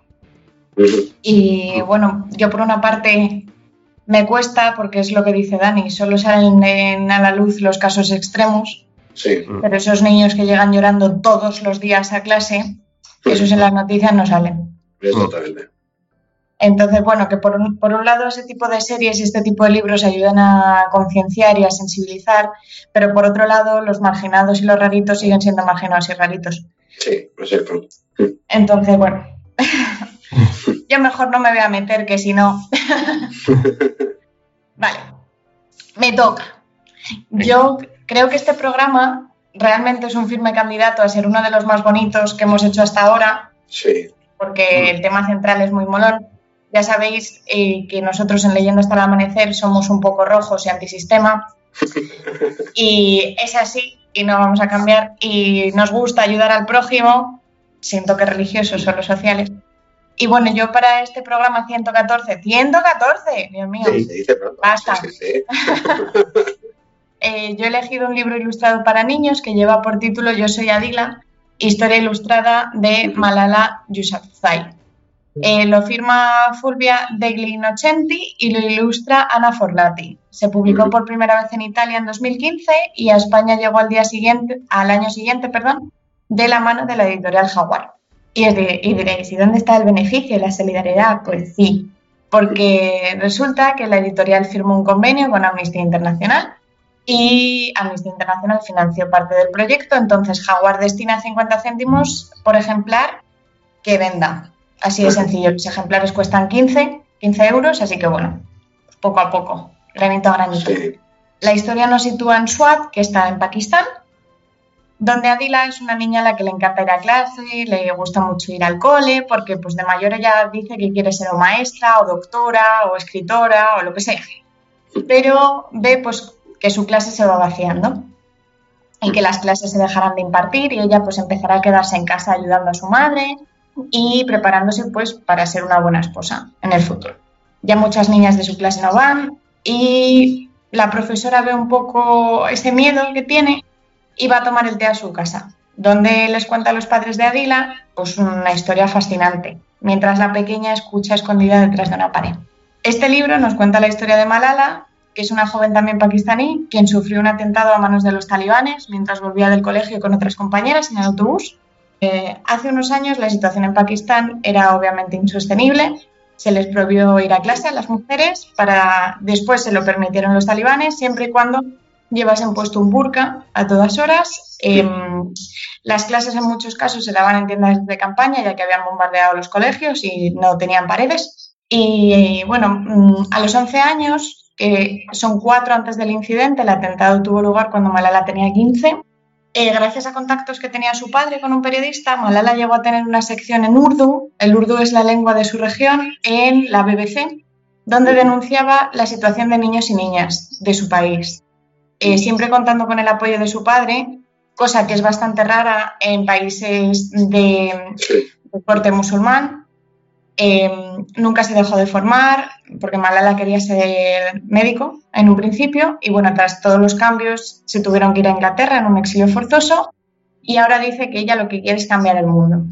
Ujú. Y bueno, yo por una parte me cuesta, porque es lo que dice Dani, solo salen en- a la luz los casos extremos, Sí. pero esos niños que llegan llorando todos los días a clase, esos en las noticias no salen. Exactamente. Entonces, bueno, que por un, por un lado ese tipo de series y este tipo de libros ayudan a concienciar y a sensibilizar, pero por otro lado los marginados y los raritos siguen siendo marginados y raritos. Sí, es cierto. Entonces, bueno, yo mejor no me voy a meter que si no... vale, me toca. Yo creo que este programa realmente es un firme candidato a ser uno de los más bonitos que hemos hecho hasta ahora Sí. porque el tema central es muy molón. Ya sabéis eh, que nosotros en Leyenda hasta el amanecer somos un poco rojos y antisistema. Y es así y no vamos a cambiar. Y nos gusta ayudar al prójimo, sin toques religiosos, solo sociales. Y bueno, yo para este programa 114, 114, Dios mío, Sí, se dice pronto. Basta. Sí, sí, sí. eh, yo he elegido un libro ilustrado para niños que lleva por título Yo soy Adila, historia ilustrada de Malala Yousafzai. Eh, lo firma Fulvia Degli Innocenti y lo ilustra Ana Forlati. Se publicó por primera vez en Italia en 2015 y a España llegó al día siguiente, al año siguiente, perdón, de la mano de la editorial Jaguar. Y, os y diréis, ¿y dónde está el beneficio y la solidaridad? Pues sí, porque resulta que la editorial firmó un convenio con Amnistía Internacional y Amnistía Internacional financió parte del proyecto, entonces Jaguar destina 50 céntimos por ejemplar que venda. Así de sencillo, los ejemplares cuestan 15, 15 euros, así que bueno, poco a poco, granito a granito. Sí. La historia nos sitúa en Swat, que está en Pakistán, donde Adila es una niña a la que le encanta ir a clase, le gusta mucho ir al cole, porque pues de mayor ella dice que quiere ser o maestra, o doctora, o escritora, o lo que sea. Pero ve pues que su clase se va vaciando y que las clases se dejarán de impartir y ella pues empezará a quedarse en casa ayudando a su madre y preparándose pues para ser una buena esposa en el futuro. Ya muchas niñas de su clase no van y la profesora ve un poco ese miedo que tiene y va a tomar el té a su casa, donde les cuenta a los padres de Adila pues una historia fascinante, mientras la pequeña escucha escondida detrás de una pared. Este libro nos cuenta la historia de Malala, que es una joven también pakistaní, quien sufrió un atentado a manos de los talibanes mientras volvía del colegio con otras compañeras en el autobús. Eh, hace unos años la situación en Pakistán era obviamente insostenible. Se les prohibió ir a clase a las mujeres, para después se lo permitieron los talibanes, siempre y cuando llevasen puesto un burka a todas horas. Em, las clases en muchos casos se daban en tiendas de campaña ya que habían bombardeado los colegios y no tenían paredes. Y bueno, mm, a los 11 años, que son cuatro antes del incidente, el atentado tuvo lugar cuando Malala tenía 15. Eh, gracias a contactos que tenía su padre con un periodista, Malala llegó a tener una sección en Urdu, el Urdu es la lengua de su región, en la BBC, donde denunciaba la situación de niños y niñas de su país. Eh, siempre contando con el apoyo de su padre, cosa que es bastante rara en países de, corte musulmán. Em, nunca se dejó de formar porque Malala quería ser médico en un principio y bueno, tras todos los cambios se tuvieron que ir a Inglaterra en un exilio forzoso y ahora dice que ella lo que quiere es cambiar el mundo.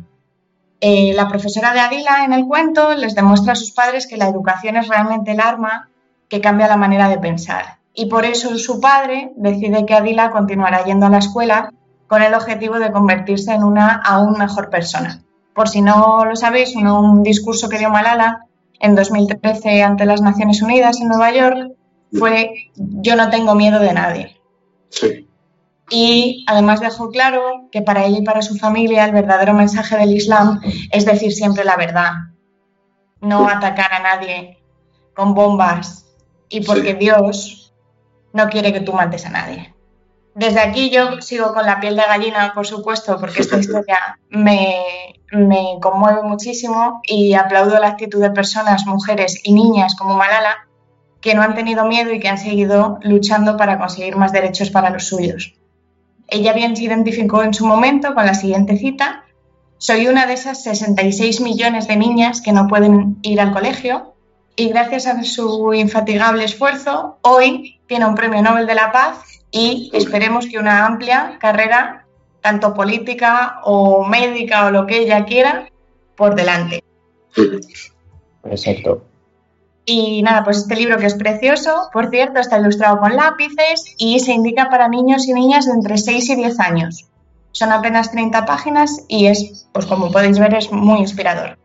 Eh, la profesora de Adila en el cuento les demuestra a sus padres que la educación es realmente el arma que cambia la manera de pensar. Y por eso su padre decide que Adila continuará yendo a la escuela con el objetivo de convertirse en una aún mejor persona. Por si no lo sabéis, un discurso que dio Malala en 2013 ante las Naciones Unidas en Nueva York fue yo no tengo miedo de nadie. Sí. Y además dejó claro que para ella y para su familia el verdadero mensaje del Islam es decir siempre la verdad, no atacar a nadie con bombas y porque Dios no quiere que tú mates a nadie. Desde aquí yo sigo con la piel de gallina, por supuesto, porque esta historia me, me conmueve muchísimo y aplaudo la actitud de personas, mujeres y niñas como Malala, que no han tenido miedo y que han seguido luchando para conseguir más derechos para los suyos. Ella bien se identificó en su momento con la siguiente cita. Soy una de esas 66 millones de niñas que no pueden ir al colegio y gracias a su infatigable esfuerzo, hoy tiene un premio Nobel de la Paz y esperemos que una amplia carrera, tanto política o médica o lo que ella quiera, por delante. Exacto. Y nada, pues este libro que es precioso, por cierto, está ilustrado con lápices y se indica para niños y niñas de entre 6 y 10 años. Son apenas 30 páginas y es, pues como podéis ver, es muy inspirador.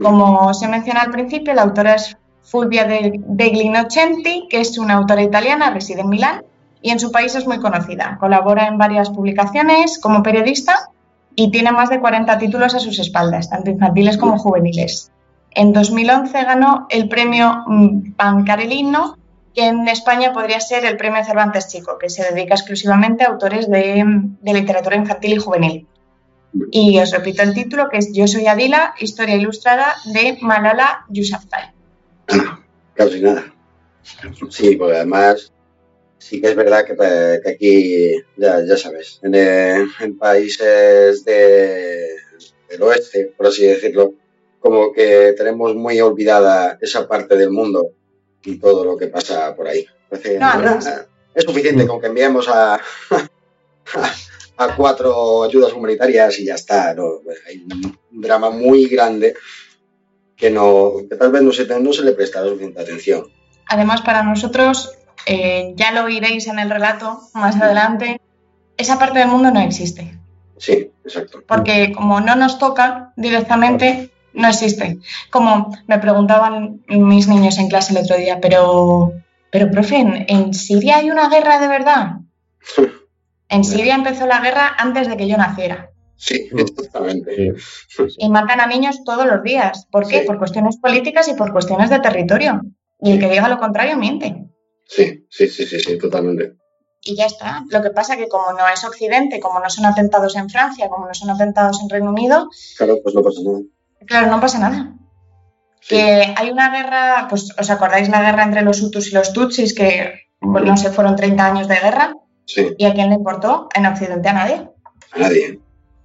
Como se menciona al principio, la autora es Fulvia de, Glinocenti, que es una autora italiana, reside en Milán y en su país es muy conocida. Colabora en varias publicaciones como periodista y tiene más de 40 títulos a sus espaldas, tanto infantiles como juveniles. En 2011 ganó el premio Pancarelino, que en España podría ser el premio Cervantes Chico, que se dedica exclusivamente a autores de, literatura infantil y juvenil. Y os repito el título, que es Yo soy Adila, historia ilustrada de Malala Yousafzai. Casi nada. Sí, porque además sí que es verdad que, aquí, ya, sabes, en, países del oeste, por así decirlo, como que tenemos muy olvidada esa parte del mundo y todo lo que pasa por ahí. es suficiente con que enviemos a, a, cuatro ayudas humanitarias y ya está. Hay un drama muy grande que, no, tal vez no se, no se le presta suficiente atención. Además, para nosotros, eh, ya lo oiréis en el relato más adelante, esa parte del mundo no existe. Sí, exacto. Porque como no nos toca directamente, no existe. Como me preguntaban mis niños en clase el otro día, pero, pero profe, ¿en, Siria hay una guerra de verdad? En Siria empezó la guerra antes de que yo naciera. Sí, exactamente. Y matan a niños todos los días. ¿Por qué? Por cuestiones políticas y por cuestiones de territorio. Y el que diga lo contrario miente. Sí, sí, sí, sí, sí, totalmente. Y ya está. Lo que pasa que como no es Occidente, como no son atentados en Francia, como no son atentados en Reino Unido... Claro, pues no pasa nada. Claro, no pasa nada. Que hay una guerra, pues os acordáis la guerra entre los Hutus y los Tutsis, que pues, no sé, fueron 30 años de guerra. Sí. ¿Y a quién le importó? En Occidente a nadie. A nadie.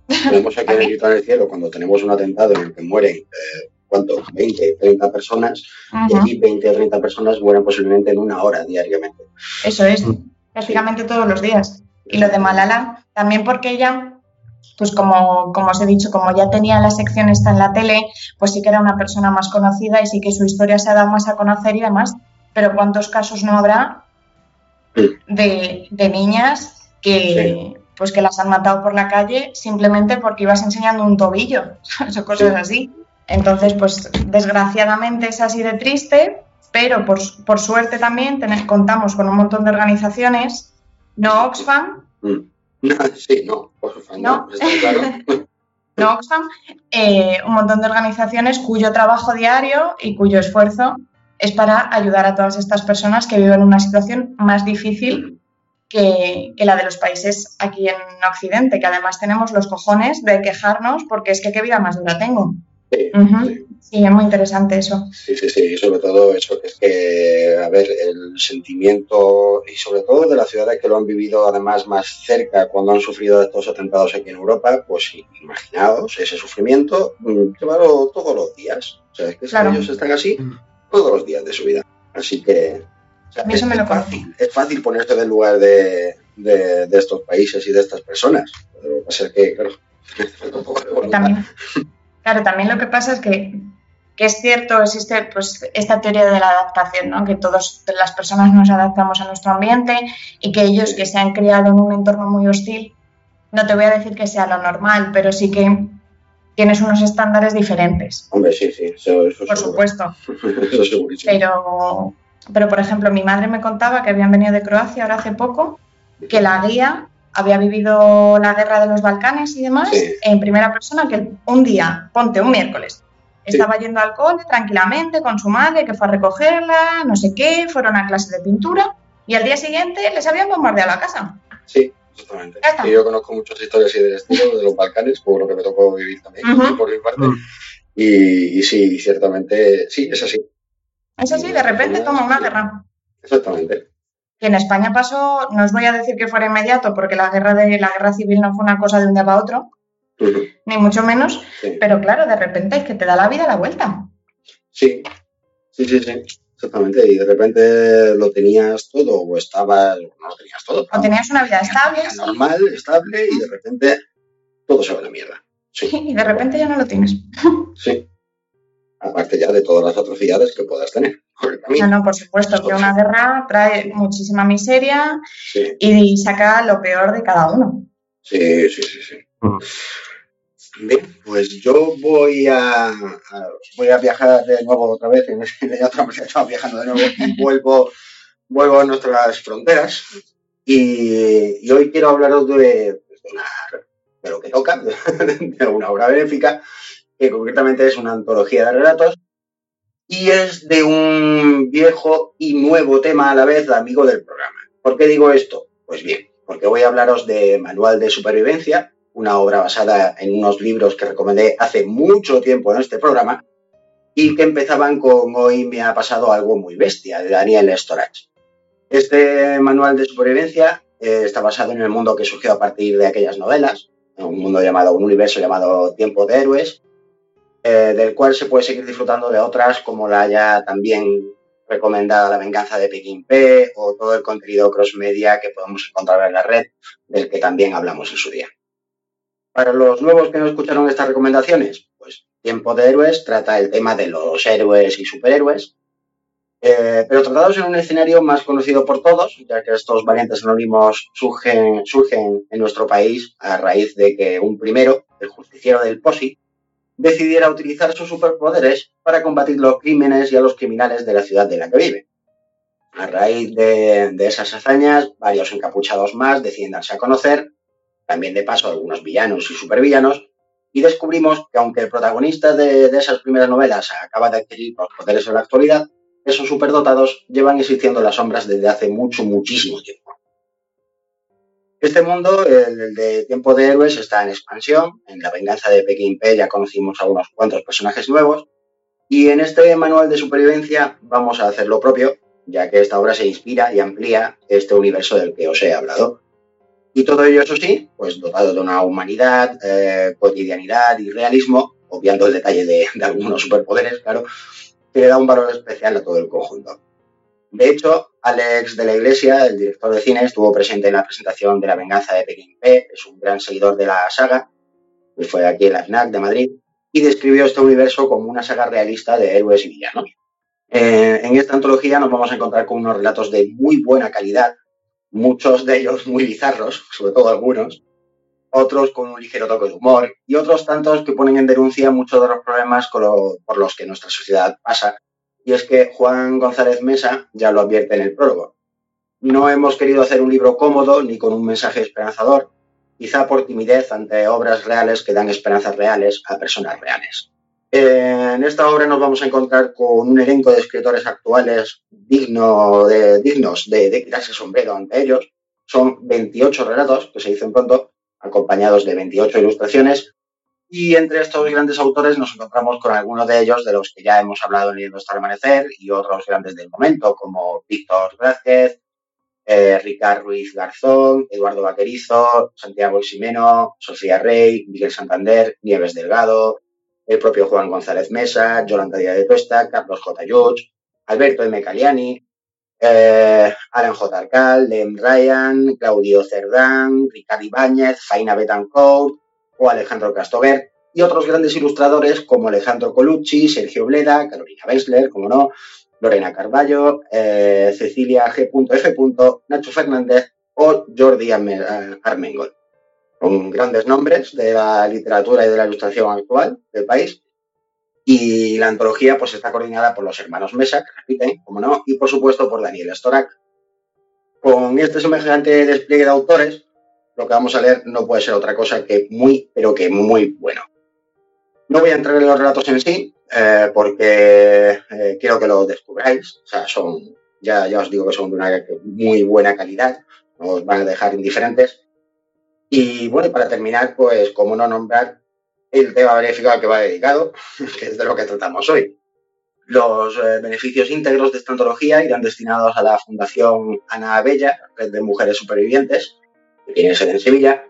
Tenemos aquí en el cielo cuando tenemos un atentado en el que mueren, eh, ¿cuánto? 20, 30 personas, y aquí 20 o 30 personas mueren posiblemente en una hora diariamente. Eso es, prácticamente todos los días. Y lo de Malala, también porque ella pues como, como os he dicho, como ya tenía la sección esta en la tele, pues sí que era una persona más conocida y sí que su historia se ha dado más a conocer y demás. Pero ¿cuántos casos no habrá de, niñas que, pues que las han matado por la calle simplemente porque ibas enseñando un tobillo? o cosas así. Entonces, pues desgraciadamente es así de triste, pero por, suerte también contamos con un montón de organizaciones no Oxfam. Mm. Sí, no, Oxfam, no, No. está claro. no Oxfam, eh, un montón de organizaciones cuyo trabajo diario y cuyo esfuerzo es para ayudar a todas estas personas que viven una situación más difícil que, que la de los países aquí en Occidente, que además tenemos los cojones de quejarnos porque es que qué vida más dura tengo. Sí, sí. Sí, es muy interesante eso. Sí, sí, sí, y sobre todo eso que es que, a ver, el sentimiento, y sobre todo de las ciudades que lo han vivido además más cerca cuando han sufrido estos atentados aquí en Europa, pues imaginaos ese sufrimiento, mm, llevarlo todos los días. O sea, es que Claro. ellos están así todos los días de su vida. Así que, o sea, A eso es, me lo es fácil, es fácil ponerse del lugar de, de, de estos países y de estas personas. Lo que pasa es que, claro, falta un poco de Y voluntad. también, claro, también lo que pasa es que, que es cierto, existe pues esta teoría de la adaptación, ¿no? que todas las personas nos adaptamos a nuestro ambiente y que ellos que se han criado en un entorno muy hostil, no te voy a decir que sea lo normal, pero sí que tienes unos estándares diferentes, Hombre, sí, sí, eso, eso por seguro. supuesto. eso segurísimo. Pero, pero, por ejemplo, mi madre me contaba que habían venido de Croacia ahora hace poco, que la guía había vivido la guerra de los Balcanes y demás Sí. en primera persona, que un día, ponte un miércoles, Sí. estaba yendo al cole tranquilamente con su madre, que fue a recogerla, no sé qué, fueron a clase de pintura y al día siguiente les habían bombardeado la casa. Sí, exactamente. Y yo conozco muchas historias así del estilo de los Balcanes, por lo que me tocó vivir también, Ujú. por mi parte. Mm. Y, y sí, ciertamente, sí, es así. Es así, de repente toma una guerra. Exactamente. Que en España pasó, no os voy a decir que fuera inmediato, porque la guerra de la guerra civil no fue una cosa de un día para otro, ni mucho menos, Sí. pero claro, de repente es que te da la vida la vuelta. sí, sí, sí, sí, exactamente. Y de repente lo tenías todo, o estabas, no lo tenías todo. O tenías una vida estable normal, estable, y de repente todo se va a la mierda. Sí, y de repente ya no lo tienes. sí. Aparte ya de todas las atrocidades que puedas tener No, no, por supuesto que una guerra trae muchísima miseria Sí, y saca lo peor de cada uno. sí, sí, sí. sí. Bien, pues yo voy a, a- voy a viajar de nuevo otra vez, en otra vez estaba viajando de nuevo y vuelvo, vuelvo a nuestras fronteras y, y hoy quiero hablaros de, de, una- de lo que toca, de una obra benéfica, que concretamente es una antología de relatos y es de un viejo y nuevo tema a la vez, amigo del programa. ¿Por qué digo esto? Pues bien, porque voy a hablaros de Manual de Supervivencia, una obra basada en unos libros que recomendé hace mucho tiempo en este programa y que empezaban con Hoy me ha pasado algo muy bestia, de Daniel Storage. Este manual de supervivencia eh, está basado en el mundo que surgió a partir de aquellas novelas, un mundo llamado, un universo llamado Tiempo de Héroes, eh, del cual se puede seguir disfrutando de otras como la ya también recomendada La venganza de Pekín P o todo el contenido cross media que podemos encontrar en la red, del que también hablamos en su día. Para los nuevos que no escucharon estas recomendaciones, pues Tiempo de Héroes trata el tema de los héroes y superhéroes, eh, pero tratados en un escenario más conocido por todos, ya que estos valientes anónimos surgen, surgen en nuestro país a raíz de que un primero, el justiciero del POSI, decidiera utilizar sus superpoderes para combatir los crímenes y a los criminales de la ciudad de la que vive. A raíz de, esas hazañas, varios encapuchados más deciden darse a conocer, también de paso algunos villanos y supervillanos, y descubrimos que aunque el protagonista de, de esas primeras novelas acaba de adquirir los poderes en la actualidad, esos superdotados llevan existiendo en las sombras desde hace mucho, muchísimo tiempo. Este mundo, el de Tiempo de Héroes, está en expansión. En La venganza de Pekín P ya conocimos a unos cuantos personajes nuevos. Y en este manual de supervivencia vamos a hacer lo propio, ya que esta obra se inspira y amplía este universo del que os he hablado. Y todo ello, eso sí, pues dotado de una humanidad, eh, cotidianidad y realismo, obviando el detalle de, de algunos superpoderes, claro, que le da un valor especial a todo el conjunto. De hecho, Alex de la Iglesia, el director de cine, estuvo presente en la presentación de La venganza de Pekín P, es un gran seguidor de la saga, que fue aquí en la FNAC de Madrid, y describió este universo como una saga realista de héroes y villanos. Eh, en esta antología nos vamos a encontrar con unos relatos de muy buena calidad, muchos de ellos muy bizarros, sobre todo algunos, otros con un ligero toque de humor y otros tantos que ponen en denuncia muchos de los problemas por los que nuestra sociedad pasa. Y es que Juan González Mesa ya lo advierte en el prólogo. No hemos querido hacer un libro cómodo ni con un mensaje esperanzador, quizá por timidez ante obras reales que dan esperanzas reales a personas reales. En esta obra nos vamos a encontrar con un elenco de escritores actuales digno de, dignos de, de quitarse sombrero ante ellos. Son 28 relatos, que se dicen pronto, acompañados de 28 ilustraciones. Y entre estos grandes autores nos encontramos con algunos de ellos de los que ya hemos hablado en el amanecer y otros grandes del momento, como Víctor Vázquez, eh, Ricard Ruiz Garzón, Eduardo Vaquerizo, Santiago Ximeno, Sofía Rey, Miguel Santander, Nieves Delgado, el propio Juan González Mesa, Yolanda Díaz de Tuesta, Carlos J. Yuch, Alberto M. Caliani, eh, Alan J. Arcal, Lem Ryan, Claudio Cerdán, Ricardo Ibáñez, Faina Betancourt o Alejandro Castover y otros grandes ilustradores como Alejandro Colucci, Sergio Bleda, Carolina Weisler, como no, Lorena Carballo, eh, Cecilia G.F. Nacho Fernández o Jordi Armengol con grandes nombres de la literatura y de la ilustración actual del país. Y la antología pues está coordinada por los hermanos Mesa, que repiten, como no, y por supuesto por Daniel Storak. Con este semejante despliegue de autores, lo que vamos a leer no puede ser otra cosa que muy, pero que muy bueno. No voy a entrar en los relatos en sí, eh, porque eh, quiero que lo descubráis. Son, ya, ya os digo que son de una muy buena calidad, no os van a dejar indiferentes. Y bueno, para terminar, pues cómo no nombrar el tema benéfico al que va dedicado, que es de lo que tratamos hoy. Los eh, beneficios íntegros de esta antología irán destinados a la Fundación Ana Bella, Red de Mujeres Supervivientes, que tiene sede en Sevilla,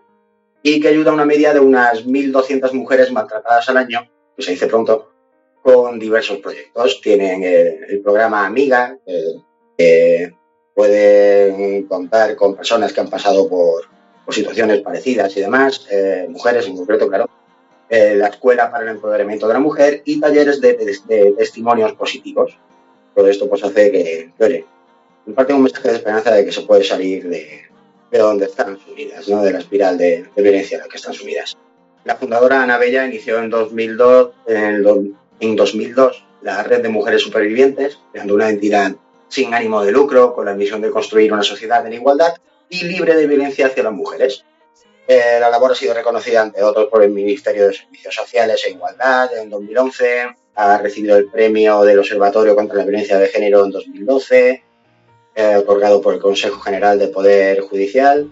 y que ayuda a una media de unas 1.200 mujeres maltratadas al año, que se dice pronto, con diversos proyectos. Tienen eh, el programa Amiga, que pueden contar con personas que han pasado por, situaciones parecidas y demás, eh, mujeres en concreto, claro, eh, la Escuela para el Empoderamiento de la Mujer y talleres de, testimonios positivos. Todo esto pues hace que, oye, imparte un mensaje de esperanza de que se puede salir de, de donde están sumidas, ¿no? de la espiral de, violencia en la que están sumidas. La fundadora Ana Bella inició en 2002, en, en 2002 la Red de Mujeres Supervivientes, creando una entidad sin ánimo de lucro con la misión de construir una sociedad en igualdad y libre de violencia hacia las mujeres. Eh, la labor ha sido reconocida, ante otros, por el Ministerio de Servicios Sociales e Igualdad en 2011, ha recibido el premio del Observatorio contra la Violencia de Género en 2012, eh, otorgado por el Consejo General de Poder Judicial.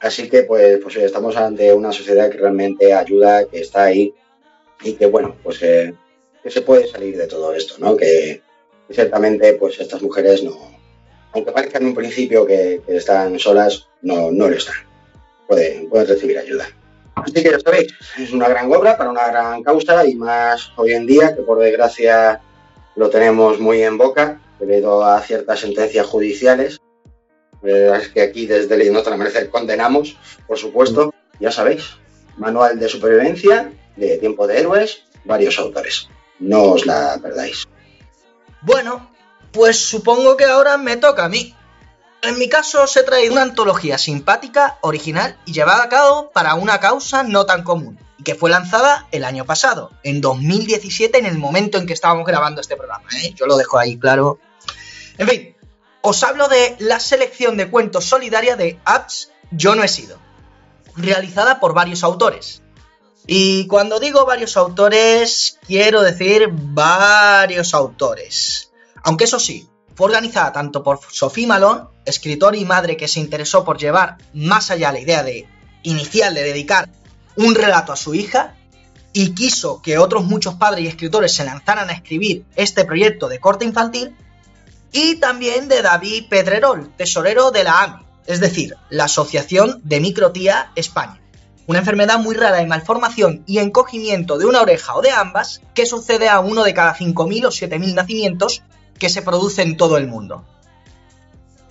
Así que, pues, pues estamos ante una sociedad que realmente ayuda, que está ahí y que, bueno, pues eh, que se puede salir de todo esto, ¿no? Que, que ciertamente, pues estas mujeres no, aunque parezca en un principio que, están solas, no, no lo están. Pueden, pueden recibir ayuda. Así que ya sabéis, es una gran obra para una gran causa y más hoy en día que por desgracia lo tenemos muy en boca debido a ciertas sentencias judiciales. Es que aquí desde Ley Nota Merecer condenamos, por supuesto, ya sabéis, manual de supervivencia, de tiempo de héroes, varios autores. No os la perdáis. Bueno, pues supongo que ahora me toca a mí. En mi caso os he traído una antología simpática, original y llevada a cabo para una causa no tan común, y que fue lanzada el año pasado, en 2017, en el momento en que estábamos grabando este programa. ¿eh? Yo lo dejo ahí claro. En fin, os hablo de la selección de cuentos solidaria de Apps Yo no he sido, realizada por varios autores. Y cuando digo varios autores, quiero decir varios autores. Aunque eso sí, fue organizada tanto por Sophie Malone, escritor y madre que se interesó por llevar más allá la idea de inicial de dedicar un relato a su hija, y quiso que otros muchos padres y escritores se lanzaran a escribir este proyecto de corte infantil, y también de David Pedrerol, tesorero de la AMI, es decir, la Asociación de Microtía España. Una enfermedad muy rara de malformación y encogimiento de una oreja o de ambas que sucede a uno de cada 5.000 o 7.000 nacimientos que se produce en todo el mundo.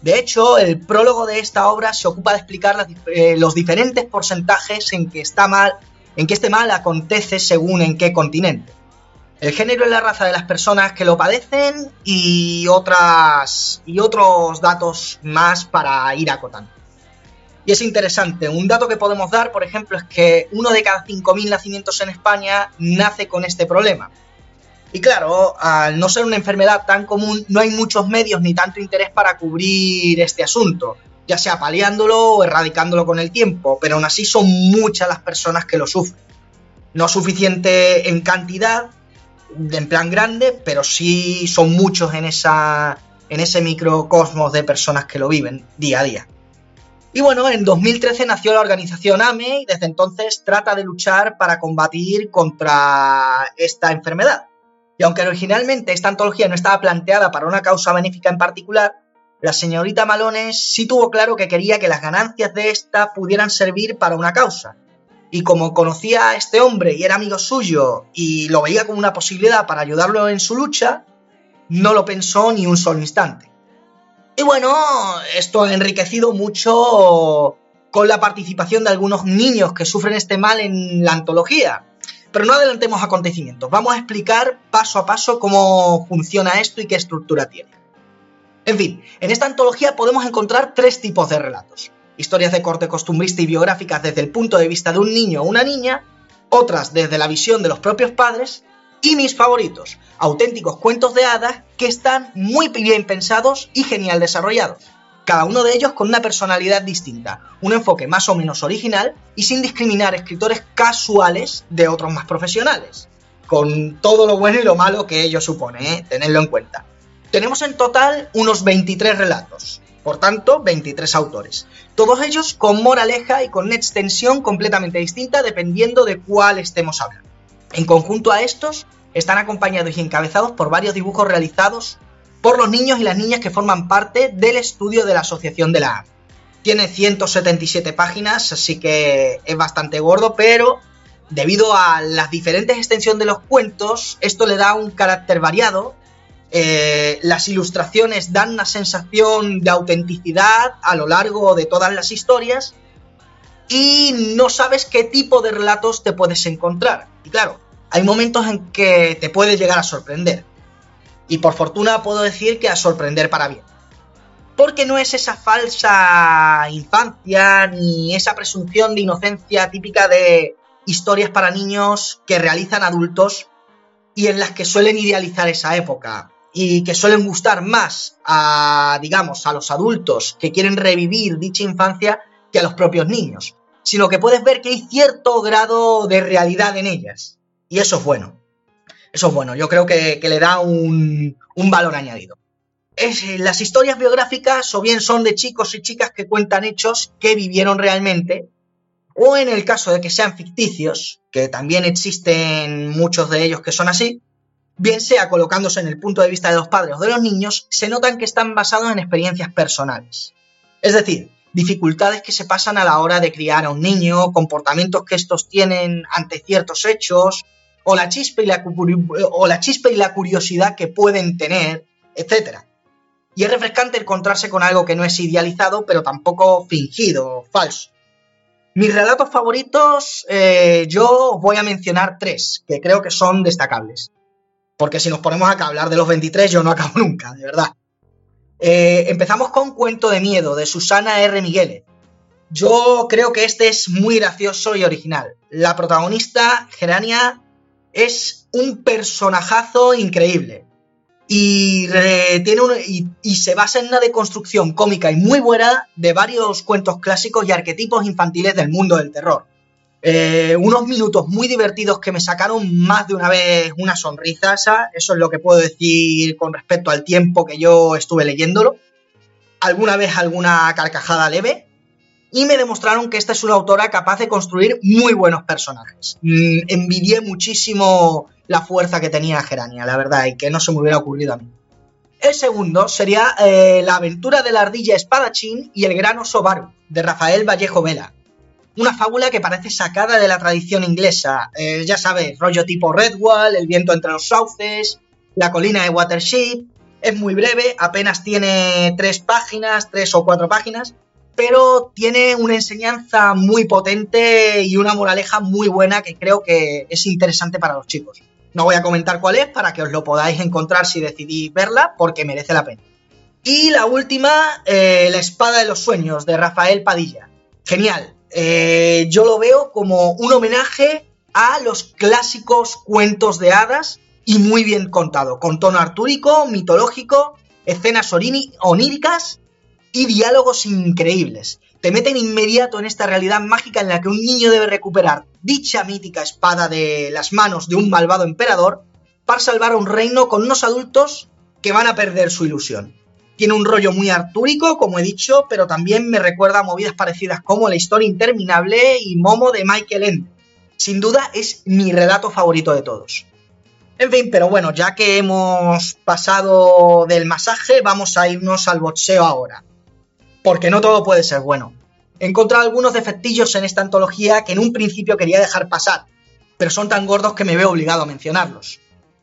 De hecho, el prólogo de esta obra se ocupa de explicar eh, los diferentes porcentajes en que, está mal, en que este mal acontece según en qué continente. El género y la raza de las personas que lo padecen y otras y otros datos más para ir acotando. Y es interesante, un dato que podemos dar, por ejemplo, es que uno de cada 5.000 nacimientos en España nace con este problema. Y claro, al no ser una enfermedad tan común, no hay muchos medios ni tanto interés para cubrir este asunto, ya sea paliándolo o erradicándolo con el tiempo, pero aún así son muchas las personas que lo sufren. No suficiente en cantidad, en plan grande, pero sí son muchos en, esa, en ese microcosmos de personas que lo viven día a día. Y bueno, en 2013 nació la organización AME y desde entonces trata de luchar para combatir contra esta enfermedad. Y aunque originalmente esta antología no estaba planteada para una causa benéfica en particular, la señorita Malones sí tuvo claro que quería que las ganancias de esta pudieran servir para una causa. Y como conocía a este hombre y era amigo suyo y lo veía como una posibilidad para ayudarlo en su lucha, no lo pensó ni un solo instante. Y bueno, esto ha enriquecido mucho con la participación de algunos niños que sufren este mal en la antología. Pero no adelantemos acontecimientos, vamos a explicar paso a paso cómo funciona esto y qué estructura tiene. En fin, en esta antología podemos encontrar tres tipos de relatos. Historias de corte costumbrista y biográficas desde el punto de vista de un niño o una niña, otras desde la visión de los propios padres y mis favoritos, auténticos cuentos de hadas que están muy bien pensados y genial desarrollados. Cada uno de ellos con una personalidad distinta, un enfoque más o menos original y sin discriminar escritores casuales de otros más profesionales. Con todo lo bueno y lo malo que ello supone, ¿eh? en cuenta. Tenemos en total unos 23 relatos, por tanto 23 autores. Todos ellos con moraleja y con una extensión completamente distinta dependiendo de cuál estemos hablando. En conjunto a estos, están acompañados y encabezados por varios dibujos realizados por los niños y las niñas que forman parte del estudio de la Asociación de la AM. Tiene 177 páginas, así que es bastante gordo, pero debido a las diferentes extensiones de los cuentos, esto le da un carácter variado. Eh, las ilustraciones dan una sensación de autenticidad a lo largo de todas las historias y no sabes qué tipo de relatos te puedes encontrar. Y claro, hay momentos en que te puede llegar a sorprender. Y por fortuna puedo decir que a sorprender para bien. Porque no es esa falsa infancia ni esa presunción de inocencia típica de historias para niños que realizan adultos y en las que suelen idealizar esa época y que suelen gustar más a, digamos, a los adultos que quieren revivir dicha infancia que a los propios niños sino que puedes ver que hay cierto grado de realidad en ellas. Y eso es bueno. Eso es bueno, yo creo que, le da un, valor añadido. Es, eh, las historias biográficas o bien son de chicos y chicas que cuentan hechos que vivieron realmente, o en el caso de que sean ficticios, que también existen muchos de ellos que son así, bien sea colocándose en el punto de vista de los padres o de los niños, se notan que están basados en experiencias personales. Es decir, dificultades que se pasan a la hora de criar a un niño, comportamientos que estos tienen ante ciertos hechos, o la chispa y la, o la, chispa y la curiosidad que pueden tener, etc. Y es refrescante encontrarse con algo que no es idealizado, pero tampoco fingido, falso. Mis relatos favoritos, eh, yo voy a mencionar tres, que creo que son destacables. Porque si nos ponemos a hablar de los 23, yo no acabo nunca, de verdad. Eh, empezamos con Cuento de Miedo de Susana R. Migueles. Yo creo que este es muy gracioso y original. La protagonista, Gerania, es un personajazo increíble. Y, tiene y, se basa en una deconstrucción cómica y muy buena de varios cuentos clásicos y arquetipos infantiles del mundo del terror. Eh, unos minutos muy divertidos que me sacaron más de una vez una sonrisa. Eso es lo que puedo decir con respecto al tiempo que yo estuve leyéndolo. Alguna vez alguna carcajada leve. Y me demostraron que esta es una autora capaz de construir muy buenos personajes. Mm, envidié muchísimo la fuerza que tenía Gerania, la verdad, y que no se me hubiera ocurrido a mí. El segundo sería eh, La aventura de la ardilla espadachín y el grano Sobaru, de Rafael Vallejo Vela una fábula que parece sacada de la tradición inglesa. Eh, ya sabes, rollo tipo Redwall, El viento entre los sauces, La colina de Watership. Es muy breve, apenas tiene tres páginas, tres o cuatro páginas, pero tiene una enseñanza muy potente y una moraleja muy buena que creo que es interesante para los chicos. No voy a comentar cuál es para que os lo podáis encontrar si decidís verla, porque merece la pena. Y la última, eh, La espada de los sueños, de Rafael Padilla. Genial, eh, yo lo veo como un homenaje a los clásicos cuentos de hadas y muy bien contado, con tono artúrico, mitológico, escenas oníricas y diálogos increíbles. Te meten inmediato en esta realidad mágica en la que un niño debe recuperar dicha mítica espada de las manos de un malvado emperador para salvar a un reino con unos adultos que van a perder su ilusión. Tiene un rollo muy artúrico, como he dicho, pero también me recuerda a movidas parecidas como La historia interminable y Momo de Michael Ende. Sin duda es mi relato favorito de todos. En fin, pero bueno, ya que hemos pasado del masaje, vamos a irnos al boxeo ahora. Porque no todo puede ser bueno. He encontrado algunos defectillos en esta antología que en un principio quería dejar pasar, pero son tan gordos que me veo obligado a mencionarlos.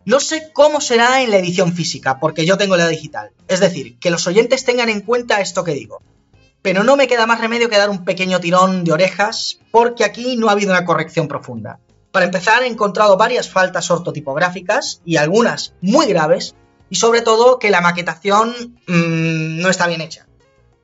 No sé cómo será en la edición física, porque yo tengo la digital. Es decir, que los oyentes tengan en cuenta esto que digo. Pero no me queda más remedio que dar un pequeño tirón de orejas, porque aquí no ha habido una corrección profunda. Para empezar, he encontrado varias faltas ortotipográficas y algunas muy graves, y sobre todo que la maquetación mmm, no está bien hecha.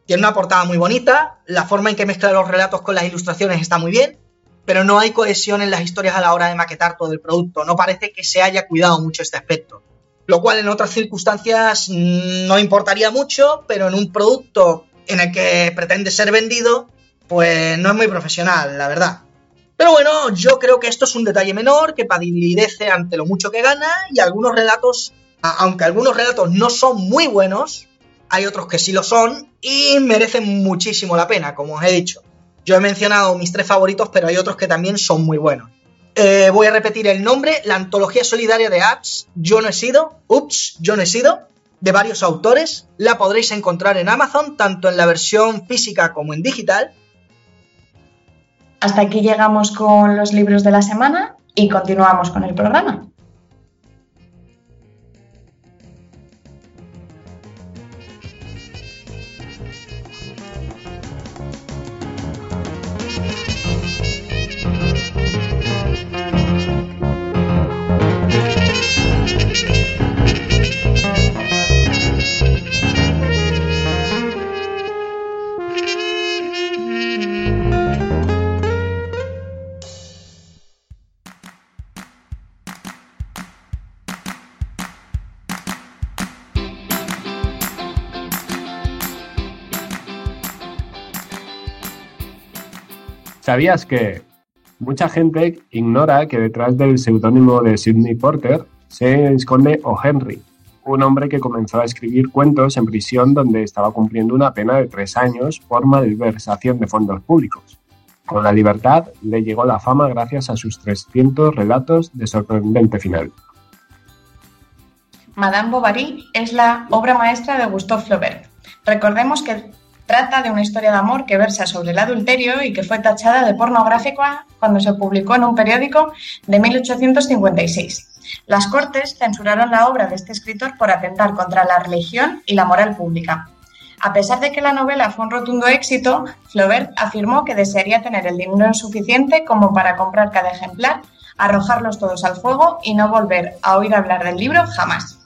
Tiene una portada muy bonita, la forma en que mezcla los relatos con las ilustraciones está muy bien, pero no hay cohesión en las historias a la hora de maquetar todo el producto. No parece que se haya cuidado mucho este aspecto. Lo cual en otras circunstancias mm, no importaría mucho, pero en un producto en el que pretende ser vendido, pues no es muy profesional, la verdad. Pero bueno, yo creo que esto es un detalle menor que palidece ante lo mucho que gana y algunos relatos, aunque algunos relatos no son muy buenos, hay otros que sí lo son y merecen muchísimo la pena, como os he dicho. Yo he mencionado mis tres favoritos, pero hay otros que también son muy buenos. Eh, voy a repetir el nombre, la antología solidaria de apps Yo no he sido, Ups, Yo no he sido, de varios autores. La podréis encontrar en Amazon, tanto en la versión física como en digital. Hasta aquí llegamos con los libros de la semana y continuamos con el programa. ¿Sabías que mucha gente ignora que detrás del seudónimo de Sidney Porter se esconde O. Henry, un hombre que comenzó a escribir cuentos en prisión donde estaba cumpliendo una pena de tres años por malversación de fondos públicos? Con la libertad le llegó la fama gracias a sus 300 relatos de sorprendente final. Madame Bovary es la obra maestra de Gustave Flaubert. Recordemos que Trata de una historia de amor que versa sobre el adulterio y que fue tachada de pornográfica cuando se publicó en un periódico de 1856. Las Cortes censuraron la obra de este escritor por atentar contra la religión y la moral pública. A pesar de que la novela fue un rotundo éxito, Flaubert afirmó que desearía tener el dinero suficiente como para comprar cada ejemplar, arrojarlos todos al fuego y no volver a oír hablar del libro jamás.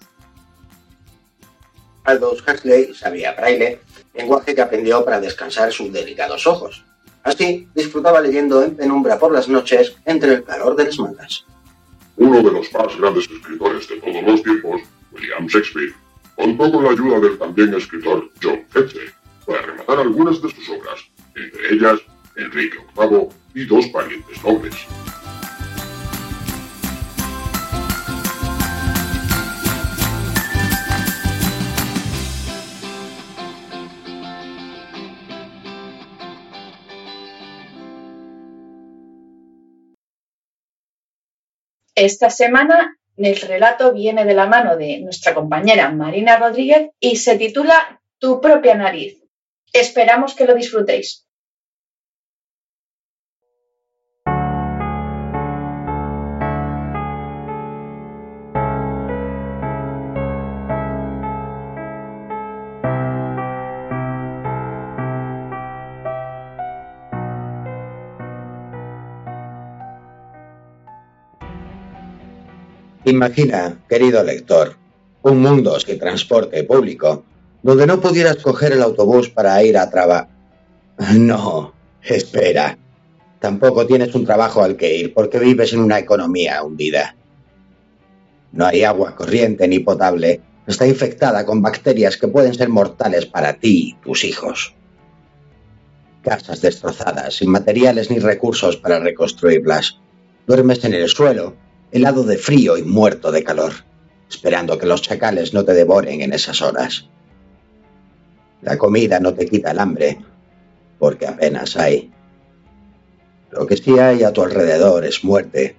Aldous Huxley sabía braille lenguaje que aprendió para descansar sus delicados ojos. Así, disfrutaba leyendo en penumbra por las noches entre el calor de las mangas. Uno de los más grandes escritores de todos los tiempos, William Shakespeare, contó con la ayuda del también escritor John Fetzer para rematar algunas de sus obras, entre ellas Enrique VIII y dos parientes nobles. Esta semana el relato viene de la mano de nuestra compañera Marina Rodríguez y se titula Tu propia nariz. Esperamos que lo disfrutéis. Imagina, querido lector, un mundo sin transporte público, donde no pudieras coger el autobús para ir a trabajar. No, espera. Tampoco tienes un trabajo al que ir porque vives en una economía hundida. No hay agua corriente ni potable. Está infectada con bacterias que pueden ser mortales para ti y tus hijos. Casas destrozadas, sin materiales ni recursos para reconstruirlas. Duermes en el suelo, helado de frío y muerto de calor, esperando que los chacales no te devoren en esas horas. La comida no te quita el hambre, porque apenas hay. Lo que sí hay a tu alrededor es muerte,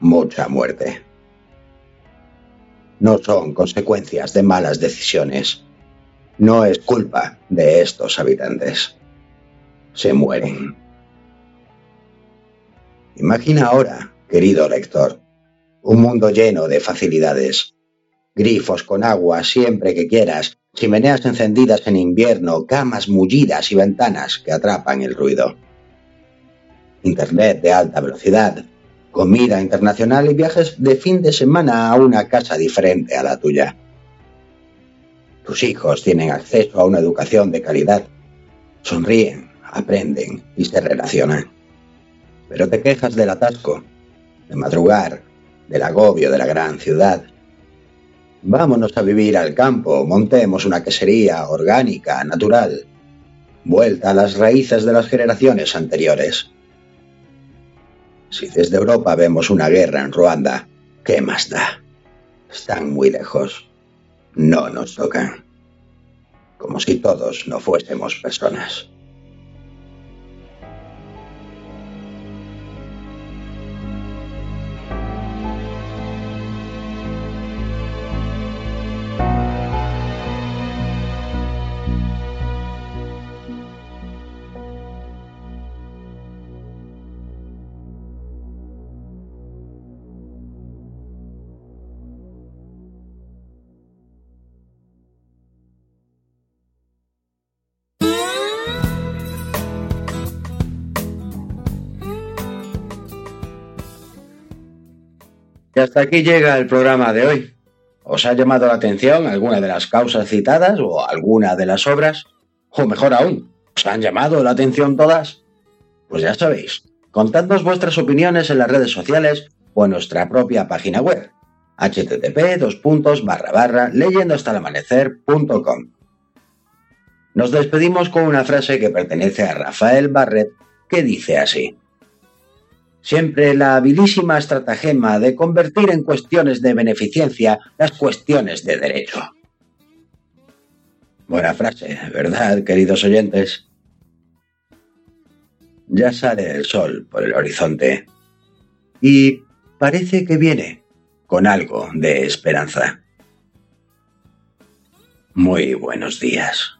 mucha muerte. No son consecuencias de malas decisiones. No es culpa de estos habitantes. Se mueren. Imagina ahora, querido lector, un mundo lleno de facilidades. Grifos con agua siempre que quieras, chimeneas encendidas en invierno, camas mullidas y ventanas que atrapan el ruido. Internet de alta velocidad, comida internacional y viajes de fin de semana a una casa diferente a la tuya. Tus hijos tienen acceso a una educación de calidad. Sonríen, aprenden y se relacionan. Pero te quejas del atasco, de madrugar, del agobio de la gran ciudad. Vámonos a vivir al campo, montemos una quesería orgánica, natural, vuelta a las raíces de las generaciones anteriores. Si desde Europa vemos una guerra en Ruanda, ¿qué más da? Están muy lejos. No nos tocan. Como si todos no fuésemos personas. Y hasta aquí llega el programa de hoy. ¿Os ha llamado la atención alguna de las causas citadas o alguna de las obras? O mejor aún, ¿os han llamado la atención todas? Pues ya sabéis, contadnos vuestras opiniones en las redes sociales o en nuestra propia página web http leyendo hasta el amanecer.com. Nos despedimos con una frase que pertenece a Rafael Barret que dice así siempre la habilísima estratagema de convertir en cuestiones de beneficencia las cuestiones de derecho. Buena frase, ¿verdad, queridos oyentes? Ya sale el sol por el horizonte y parece que viene con algo de esperanza. Muy buenos días.